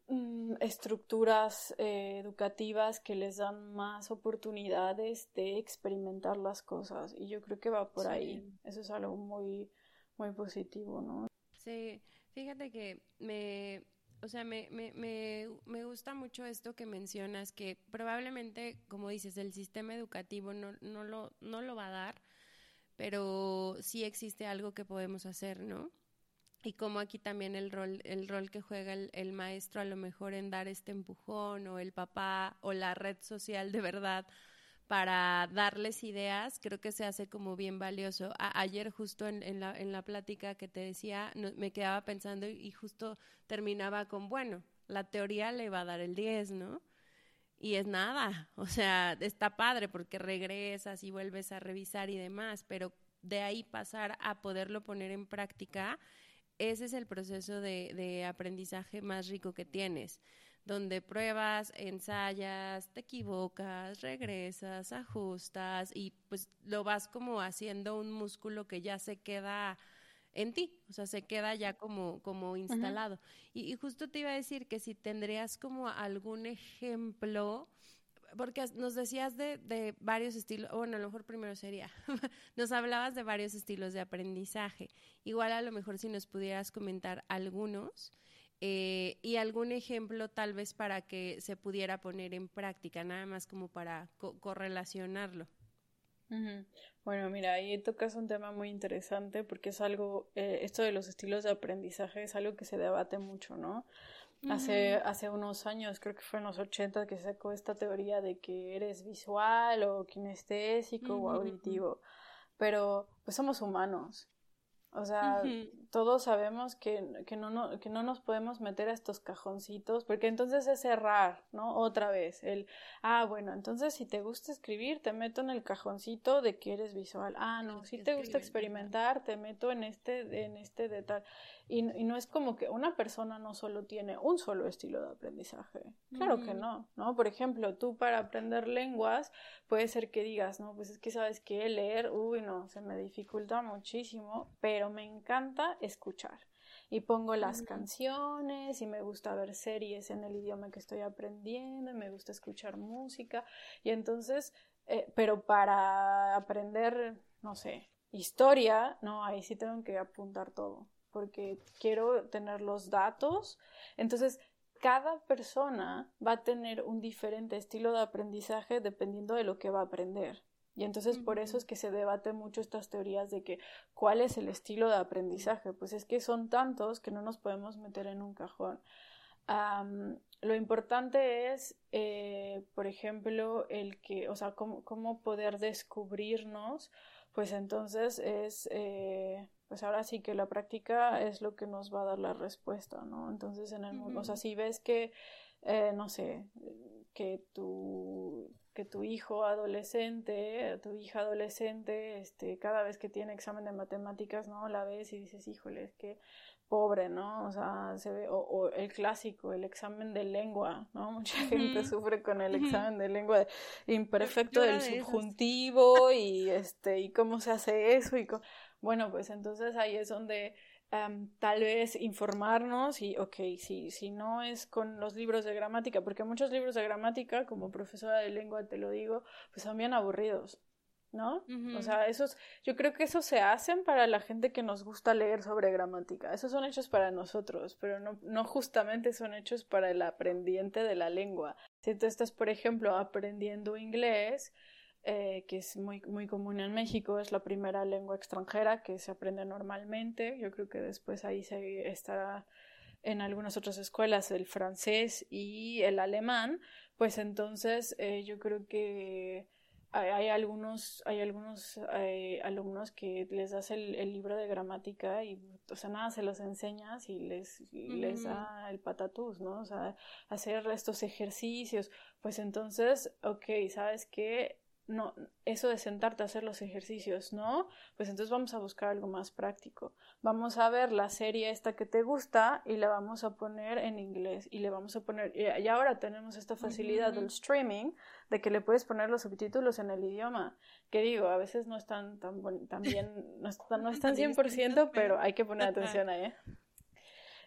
Speaker 1: mm, estructuras eh, educativas que les dan más oportunidades de experimentar las cosas y yo creo que va por ahí. Eso es algo muy, muy positivo, ¿no?
Speaker 2: Sí, fíjate que me o sea, me, me, me, me, gusta mucho esto que mencionas, que probablemente, como dices, el sistema educativo no, no, lo, no lo va a dar, pero sí existe algo que podemos hacer, ¿no? Y como aquí también el rol, el rol que juega el, el maestro a lo mejor en dar este empujón, o el papá, o la red social de verdad, para darles ideas, creo que se hace como bien valioso. ayer justo en, en, la, en la plática que te decía, me quedaba pensando y justo terminaba con, bueno, la teoría le va a dar el 10, ¿no? Y es nada, o sea, está padre porque regresas y vuelves a revisar y demás, pero de ahí pasar a poderlo poner en práctica, ese es el proceso de, de aprendizaje más rico que tienes donde pruebas, ensayas, te equivocas, regresas, ajustas y pues lo vas como haciendo un músculo que ya se queda en ti, o sea, se queda ya como, como instalado. y, justo te iba a decir que si tendrías como algún ejemplo, porque nos decías de, de varios estilos, bueno, a lo mejor primero sería, nos hablabas de varios estilos de aprendizaje. Igual a lo mejor si nos pudieras comentar algunos eh, y algún ejemplo tal vez para que se pudiera poner en práctica, nada más como para correlacionarlo.
Speaker 1: Bueno, mira, ahí tocas un tema muy interesante porque es algo, eh, esto de los estilos de aprendizaje es algo que se debate mucho, ¿no? Hace, hace unos años, creo que fue en los 80 que sacó esta teoría de que eres visual o kinestésico o auditivo, pero pues somos humanos o sea, todos sabemos que, que, no, no, que no nos podemos meter a estos cajoncitos, porque entonces es cerrar, ¿no? Otra vez, el, ah, bueno, entonces si te gusta escribir, te meto en el cajoncito de que eres visual. Ah, no, si te gusta experimentar, te meto en este, en este de tal. Y, y, no es como que una persona no solo tiene un solo estilo de aprendizaje. Claro que no, ¿no? Por ejemplo, tú para aprender lenguas, puede ser que digas, no, pues es que sabes que leer, uy, no, se me dificulta muchísimo, pero me encanta escuchar. Y pongo las canciones y me gusta ver series en el idioma que estoy aprendiendo y me gusta escuchar música. Y entonces, eh, pero para aprender, no sé, historia, no, ahí sí tengo que apuntar todo porque quiero tener los datos. Entonces, cada persona va a tener un diferente estilo de aprendizaje dependiendo de lo que va a aprender. Y entonces por eso es que se debate mucho estas teorías de que cuál es el estilo de aprendizaje. Pues es que son tantos que no nos podemos meter en un cajón. lo importante es, eh, por ejemplo, el que, o sea, cómo, cómo poder descubrirnos, pues entonces es eh, pues ahora sí que la práctica es lo que nos va a dar la respuesta, ¿no? Entonces, en el mundo, o sea, si ves que, eh, no sé, que tu, que tu hijo adolescente, tu hija adolescente, este, cada vez que tiene examen de matemáticas, ¿no? La ves y dices, híjole, es que pobre, ¿no? O sea, se ve, o, el clásico, el examen de lengua, ¿no? Mucha gente sufre con el examen de lengua imperfecto del subjuntivo y este, y cómo se hace eso y bueno, pues entonces ahí es donde tal vez informarnos y, ok, si, si no es con los libros de gramática, porque muchos libros de gramática, como profesora de lengua te lo digo, pues son bien aburridos. ¿no? O sea, esos, yo creo que esos se hacen para la gente que nos gusta leer sobre gramática. Esos son hechos para nosotros, pero no, no justamente son hechos para el aprendiente de la lengua. Si tú estás, por ejemplo, aprendiendo inglés, eh, que es muy, muy común en México, es la primera lengua extranjera que se aprende normalmente. Yo creo que después ahí se estará en algunas otras escuelas el francés y el alemán, pues entonces eh, yo creo que hay, algunos, hay algunos eh, alumnos que les das el, libro de gramática y, o sea, nada, se los enseñas y les, les da el patatús, ¿no? O sea, hacer estos ejercicios. Pues entonces, ok, ¿sabes qué? No, eso de sentarte a hacer los ejercicios, ¿no? Pues entonces vamos a buscar algo más práctico. Vamos a ver la serie esta que te gusta y la vamos a poner en inglés y le vamos a poner, y ahora tenemos esta facilidad del streaming de que le puedes poner los subtítulos en el idioma, que digo, a veces no están tan, tan bien, no están, no están 100%, pero hay que poner atención ahí, ¿eh?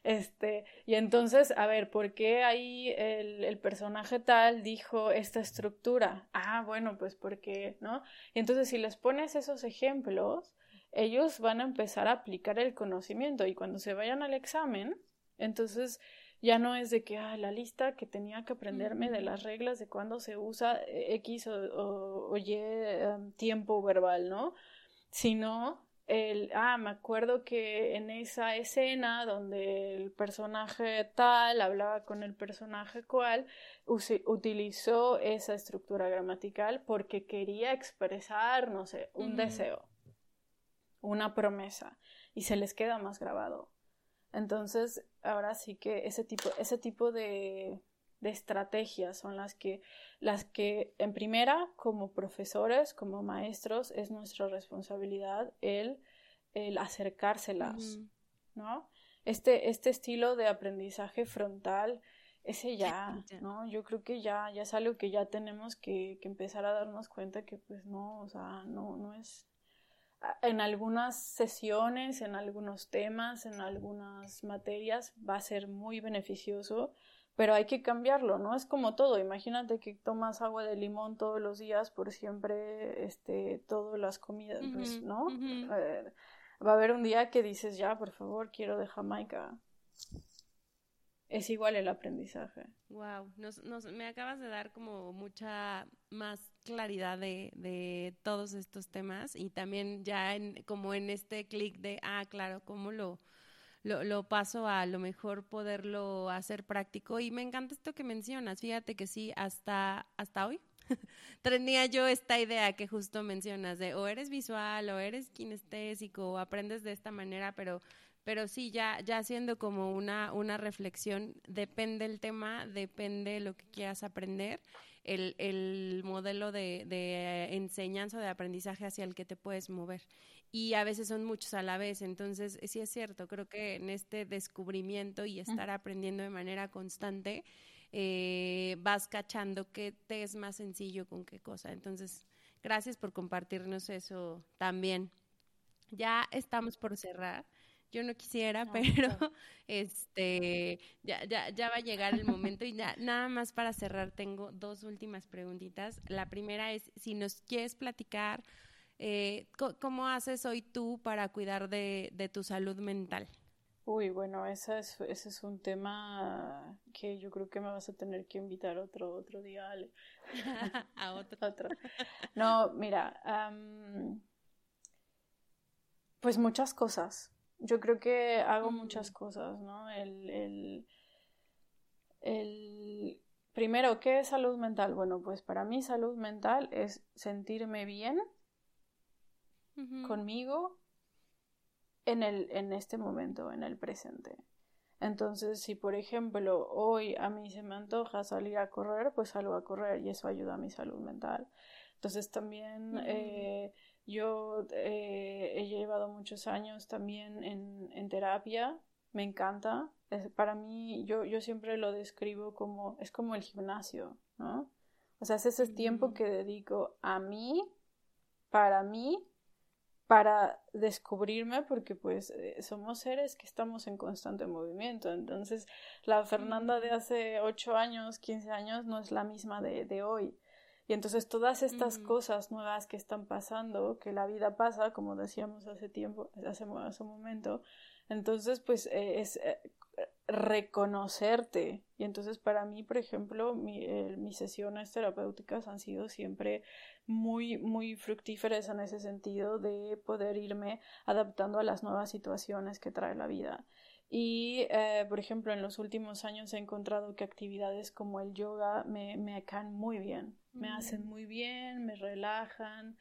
Speaker 1: Este, y entonces, a ver, ¿por qué ahí el, el, personaje tal dijo esta estructura? Ah, bueno, pues porque, ¿no? Y entonces si les pones esos ejemplos, ellos van a empezar a aplicar el conocimiento y cuando se vayan al examen, entonces ya no es de que ah, la lista que tenía que aprenderme de las reglas de cuándo se usa eh, X o, Y em, tiempo verbal, ¿no? Sino el, ah, me acuerdo que en esa escena donde el personaje tal hablaba con el personaje cual, utilizó esa estructura gramatical porque quería expresar, no sé, un deseo, una promesa, y se les queda más grabado. Entonces, ahora sí que ese tipo, ese tipo de, de estrategias son las que, las que en primera, como profesores, como maestros, es nuestra responsabilidad el, el acercárselas, ¿no? Este, este estilo de aprendizaje frontal, ese ya, ¿no? Yo creo que ya, ya es algo que ya tenemos que, que empezar a darnos cuenta que pues no, o sea, no, no es, en algunas sesiones, en algunos temas, en algunas materias va a ser muy beneficioso, pero hay que cambiarlo, ¿no? Es como todo, imagínate que tomas agua de limón todos los días por siempre, este, todas las comidas, pues, ¿no? Eh, va a haber un día que dices, ya, por favor, quiero de Jamaica es igual el aprendizaje.
Speaker 2: Wow, nos, nos, me acabas de dar como mucha más claridad de, de todos estos temas y también ya en, como en este clic de, ah, claro, cómo lo, lo, lo, paso a lo mejor poderlo hacer práctico. Y me encanta esto que mencionas, fíjate que sí, hasta, hasta hoy tenía yo esta idea que justo mencionas de o eres visual o eres kinestésico o aprendes de esta manera, pero pero sí, ya, ya haciendo como una, una reflexión, depende el tema, depende lo que quieras aprender, el, el modelo de, de enseñanza o de aprendizaje hacia el que te puedes mover. Y a veces son muchos a la vez, entonces sí es cierto, creo que en este descubrimiento y estar aprendiendo de manera constante, eh, vas cachando qué te es más sencillo con qué cosa. Entonces, gracias por compartirnos eso también. Ya estamos por cerrar. Yo no quisiera, pero este ya, ya, ya va a llegar el momento y ya, nada más para cerrar tengo dos últimas preguntitas. La primera es si nos quieres platicar eh, cómo haces hoy tú para cuidar de, de tu salud mental.
Speaker 1: Uy, bueno, ese es, ese es un tema que yo creo que me vas a tener que invitar otro, otro día, Ale.
Speaker 2: a otro.
Speaker 1: otro. No, mira, pues muchas cosas yo creo que hago muchas cosas, ¿no? El, el, el, primero, ¿qué es salud mental? Bueno, pues para mí salud mental es sentirme bien conmigo en, el, en este momento, en el presente. Entonces, si por ejemplo hoy a mí se me antoja salir a correr, pues salgo a correr y eso ayuda a mi salud mental. Entonces también eh, yo eh, he llevado muchos años también en, en terapia, me encanta. para mí, yo, yo siempre lo describo como, es como el gimnasio, ¿no? O sea, es ese tiempo mm. que dedico a mí, para mí, para descubrirme, porque pues eh, somos seres que estamos en constante movimiento. Entonces, la Fernanda de hace 8 años, 15 años, no es la misma de, de hoy. Y entonces todas estas cosas nuevas que están pasando, que la vida pasa, como decíamos hace tiempo, hace, hace un momento, entonces pues eh, es eh, reconocerte. Y entonces para mí, por ejemplo, mis sesiones terapéuticas han sido siempre muy, muy fructíferas en ese sentido de poder irme adaptando a las nuevas situaciones que trae la vida. Y, eh, por ejemplo, en los últimos años he encontrado que actividades como el yoga me, me caen muy bien, me hacen muy bien, me relajan,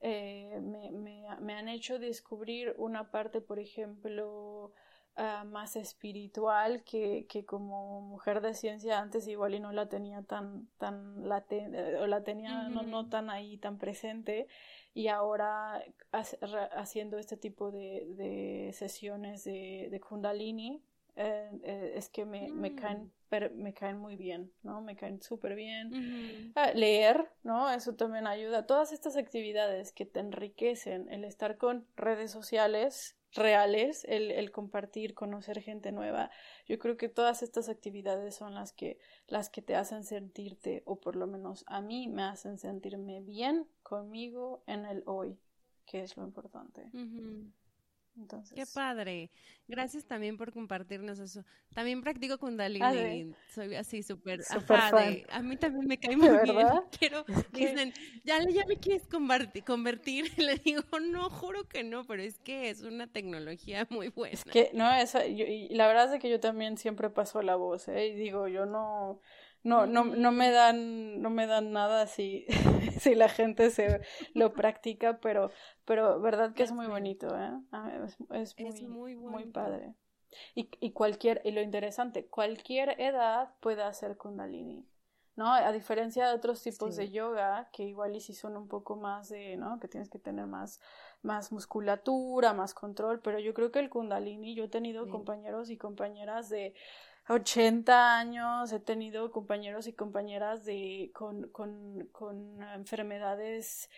Speaker 1: eh, me, me, me, han hecho descubrir una parte, por ejemplo, ah, más espiritual que, que, como mujer de ciencia antes igual y no la tenía tan, tan latente, o la tenía no, no tan ahí, tan presente y ahora haciendo este tipo de, sesiones de, de, Kundalini, eh, eh, es que me, me mm. caen me caen muy bien, ¿no? Me caen súper bien. Ah, leer, ¿no? Eso también ayuda. Todas estas actividades que te enriquecen, el estar con redes sociales reales, el, el, compartir, conocer gente nueva. Yo creo que todas estas actividades son las que, las que te hacen sentirte, o por lo menos a mí me hacen sentirme bien conmigo en el hoy, que es lo importante.
Speaker 2: Entonces... Qué padre. Gracias también por compartirnos eso. También practico Kundalini. Ah, Soy así súper. A mí también me cae muy bien. Pero dicen, ya, ya me quieres convertir, convertir. Le digo, no, juro que no, pero es que es una tecnología muy buena. Es
Speaker 1: que, no, esa, y la verdad es que yo también siempre paso la voz, ¿eh? Y digo, yo no no, no, no me dan, no me dan nada si, si la gente se lo practica, pero, pero verdad que es muy bonito, ¿eh? Es, es, muy, muy, padre. Y, y cualquier, y lo interesante, cualquier edad puede hacer kundalini. ¿no? A diferencia de otros tipos de yoga, que igual y si son un poco más de, ¿no? Que tienes que tener más, más musculatura, más control, pero yo creo que el kundalini, yo he tenido compañeros y compañeras de 80 años, he tenido compañeros y compañeras de, con, con, con enfermedades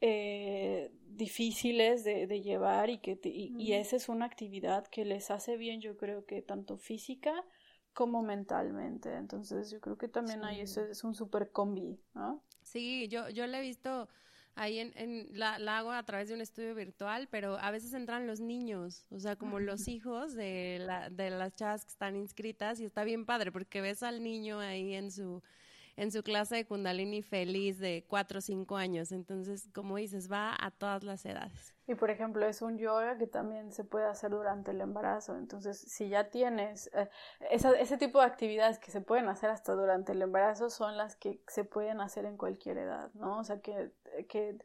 Speaker 1: eh, difíciles de, de, llevar y que y, esa es una actividad que les hace bien, yo creo que tanto física como mentalmente. Entonces yo creo que también ahí eso es un super combi, ¿no?
Speaker 2: Sí, yo, yo le he visto ahí en, en la, hago a través de un estudio virtual, pero a veces entran los niños, o sea, como los hijos de, la, de las chavas que están inscritas y está bien padre porque ves al niño ahí en su en su clase de Kundalini feliz de 4 o 5 años. Entonces, como dices, va a todas las edades.
Speaker 1: Y por ejemplo, es un yoga que también se puede hacer durante el embarazo. Entonces, si ya tienes eh, ese tipo de actividades que se pueden hacer hasta durante el embarazo son las que se pueden hacer en cualquier edad, ¿no? O sea, que, que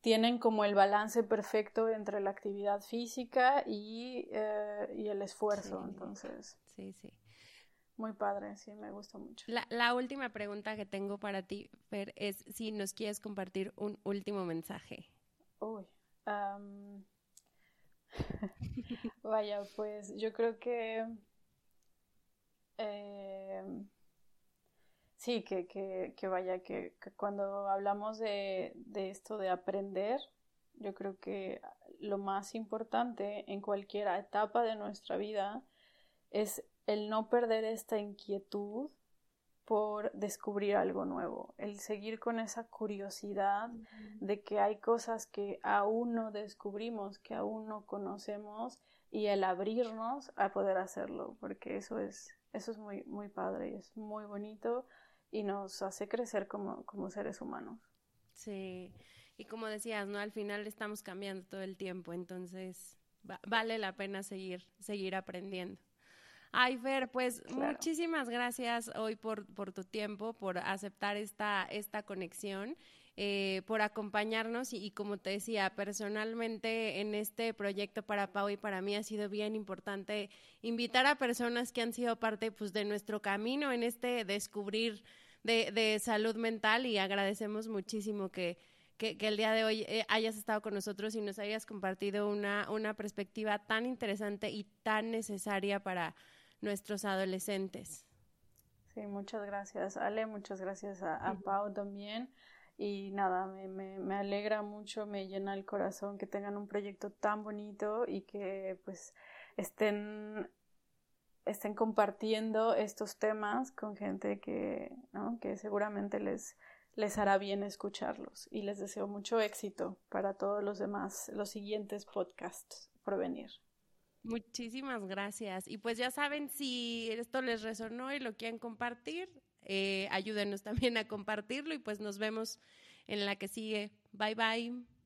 Speaker 1: tienen como el balance perfecto entre la actividad física y, eh, y el esfuerzo. Entonces.
Speaker 2: Sí, sí.
Speaker 1: Muy padre, sí, me gusta mucho.
Speaker 2: La, la, última pregunta que tengo para ti, Fer, es si nos quieres compartir un último mensaje.
Speaker 1: Uy, Vaya, pues yo creo que em, sí, que, que, que vaya, que, cuando hablamos de, de esto de aprender, yo creo que lo más importante en cualquier etapa de nuestra vida es el no perder esta inquietud por descubrir algo nuevo, el seguir con esa curiosidad de que hay cosas que aún no descubrimos, que aún no conocemos y el abrirnos a poder hacerlo, porque eso es eso es muy muy padre y es muy bonito y nos hace crecer como, como seres humanos.
Speaker 2: Sí, y como decías, ¿no? Al final estamos cambiando todo el tiempo, entonces vale la pena seguir seguir aprendiendo. Ay, Fer, pues muchísimas gracias hoy por, por tu tiempo, por aceptar esta, esta conexión. Eh, por acompañarnos y, como te decía, personalmente en este proyecto para Pau y para mí ha sido bien importante invitar a personas que han sido parte pues, de nuestro camino en este descubrir de, de salud mental y agradecemos muchísimo que, que, el día de hoy eh, hayas estado con nosotros y nos hayas compartido una, una perspectiva tan interesante y tan necesaria para nuestros adolescentes.
Speaker 1: Sí, muchas gracias Ale, muchas gracias a, Pau también. Y nada, me, me, me, alegra mucho, me llena el corazón que tengan un proyecto tan bonito y que pues estén, estén compartiendo estos temas con gente que, ¿no? que seguramente les, les hará bien escucharlos. Y les deseo mucho éxito para todos los demás, los siguientes podcasts por venir.
Speaker 2: Muchísimas gracias. Y pues ya saben, si esto les resonó y lo quieren compartir, eh, ayúdenos también a compartirlo y pues nos vemos en la que sigue. Bye bye.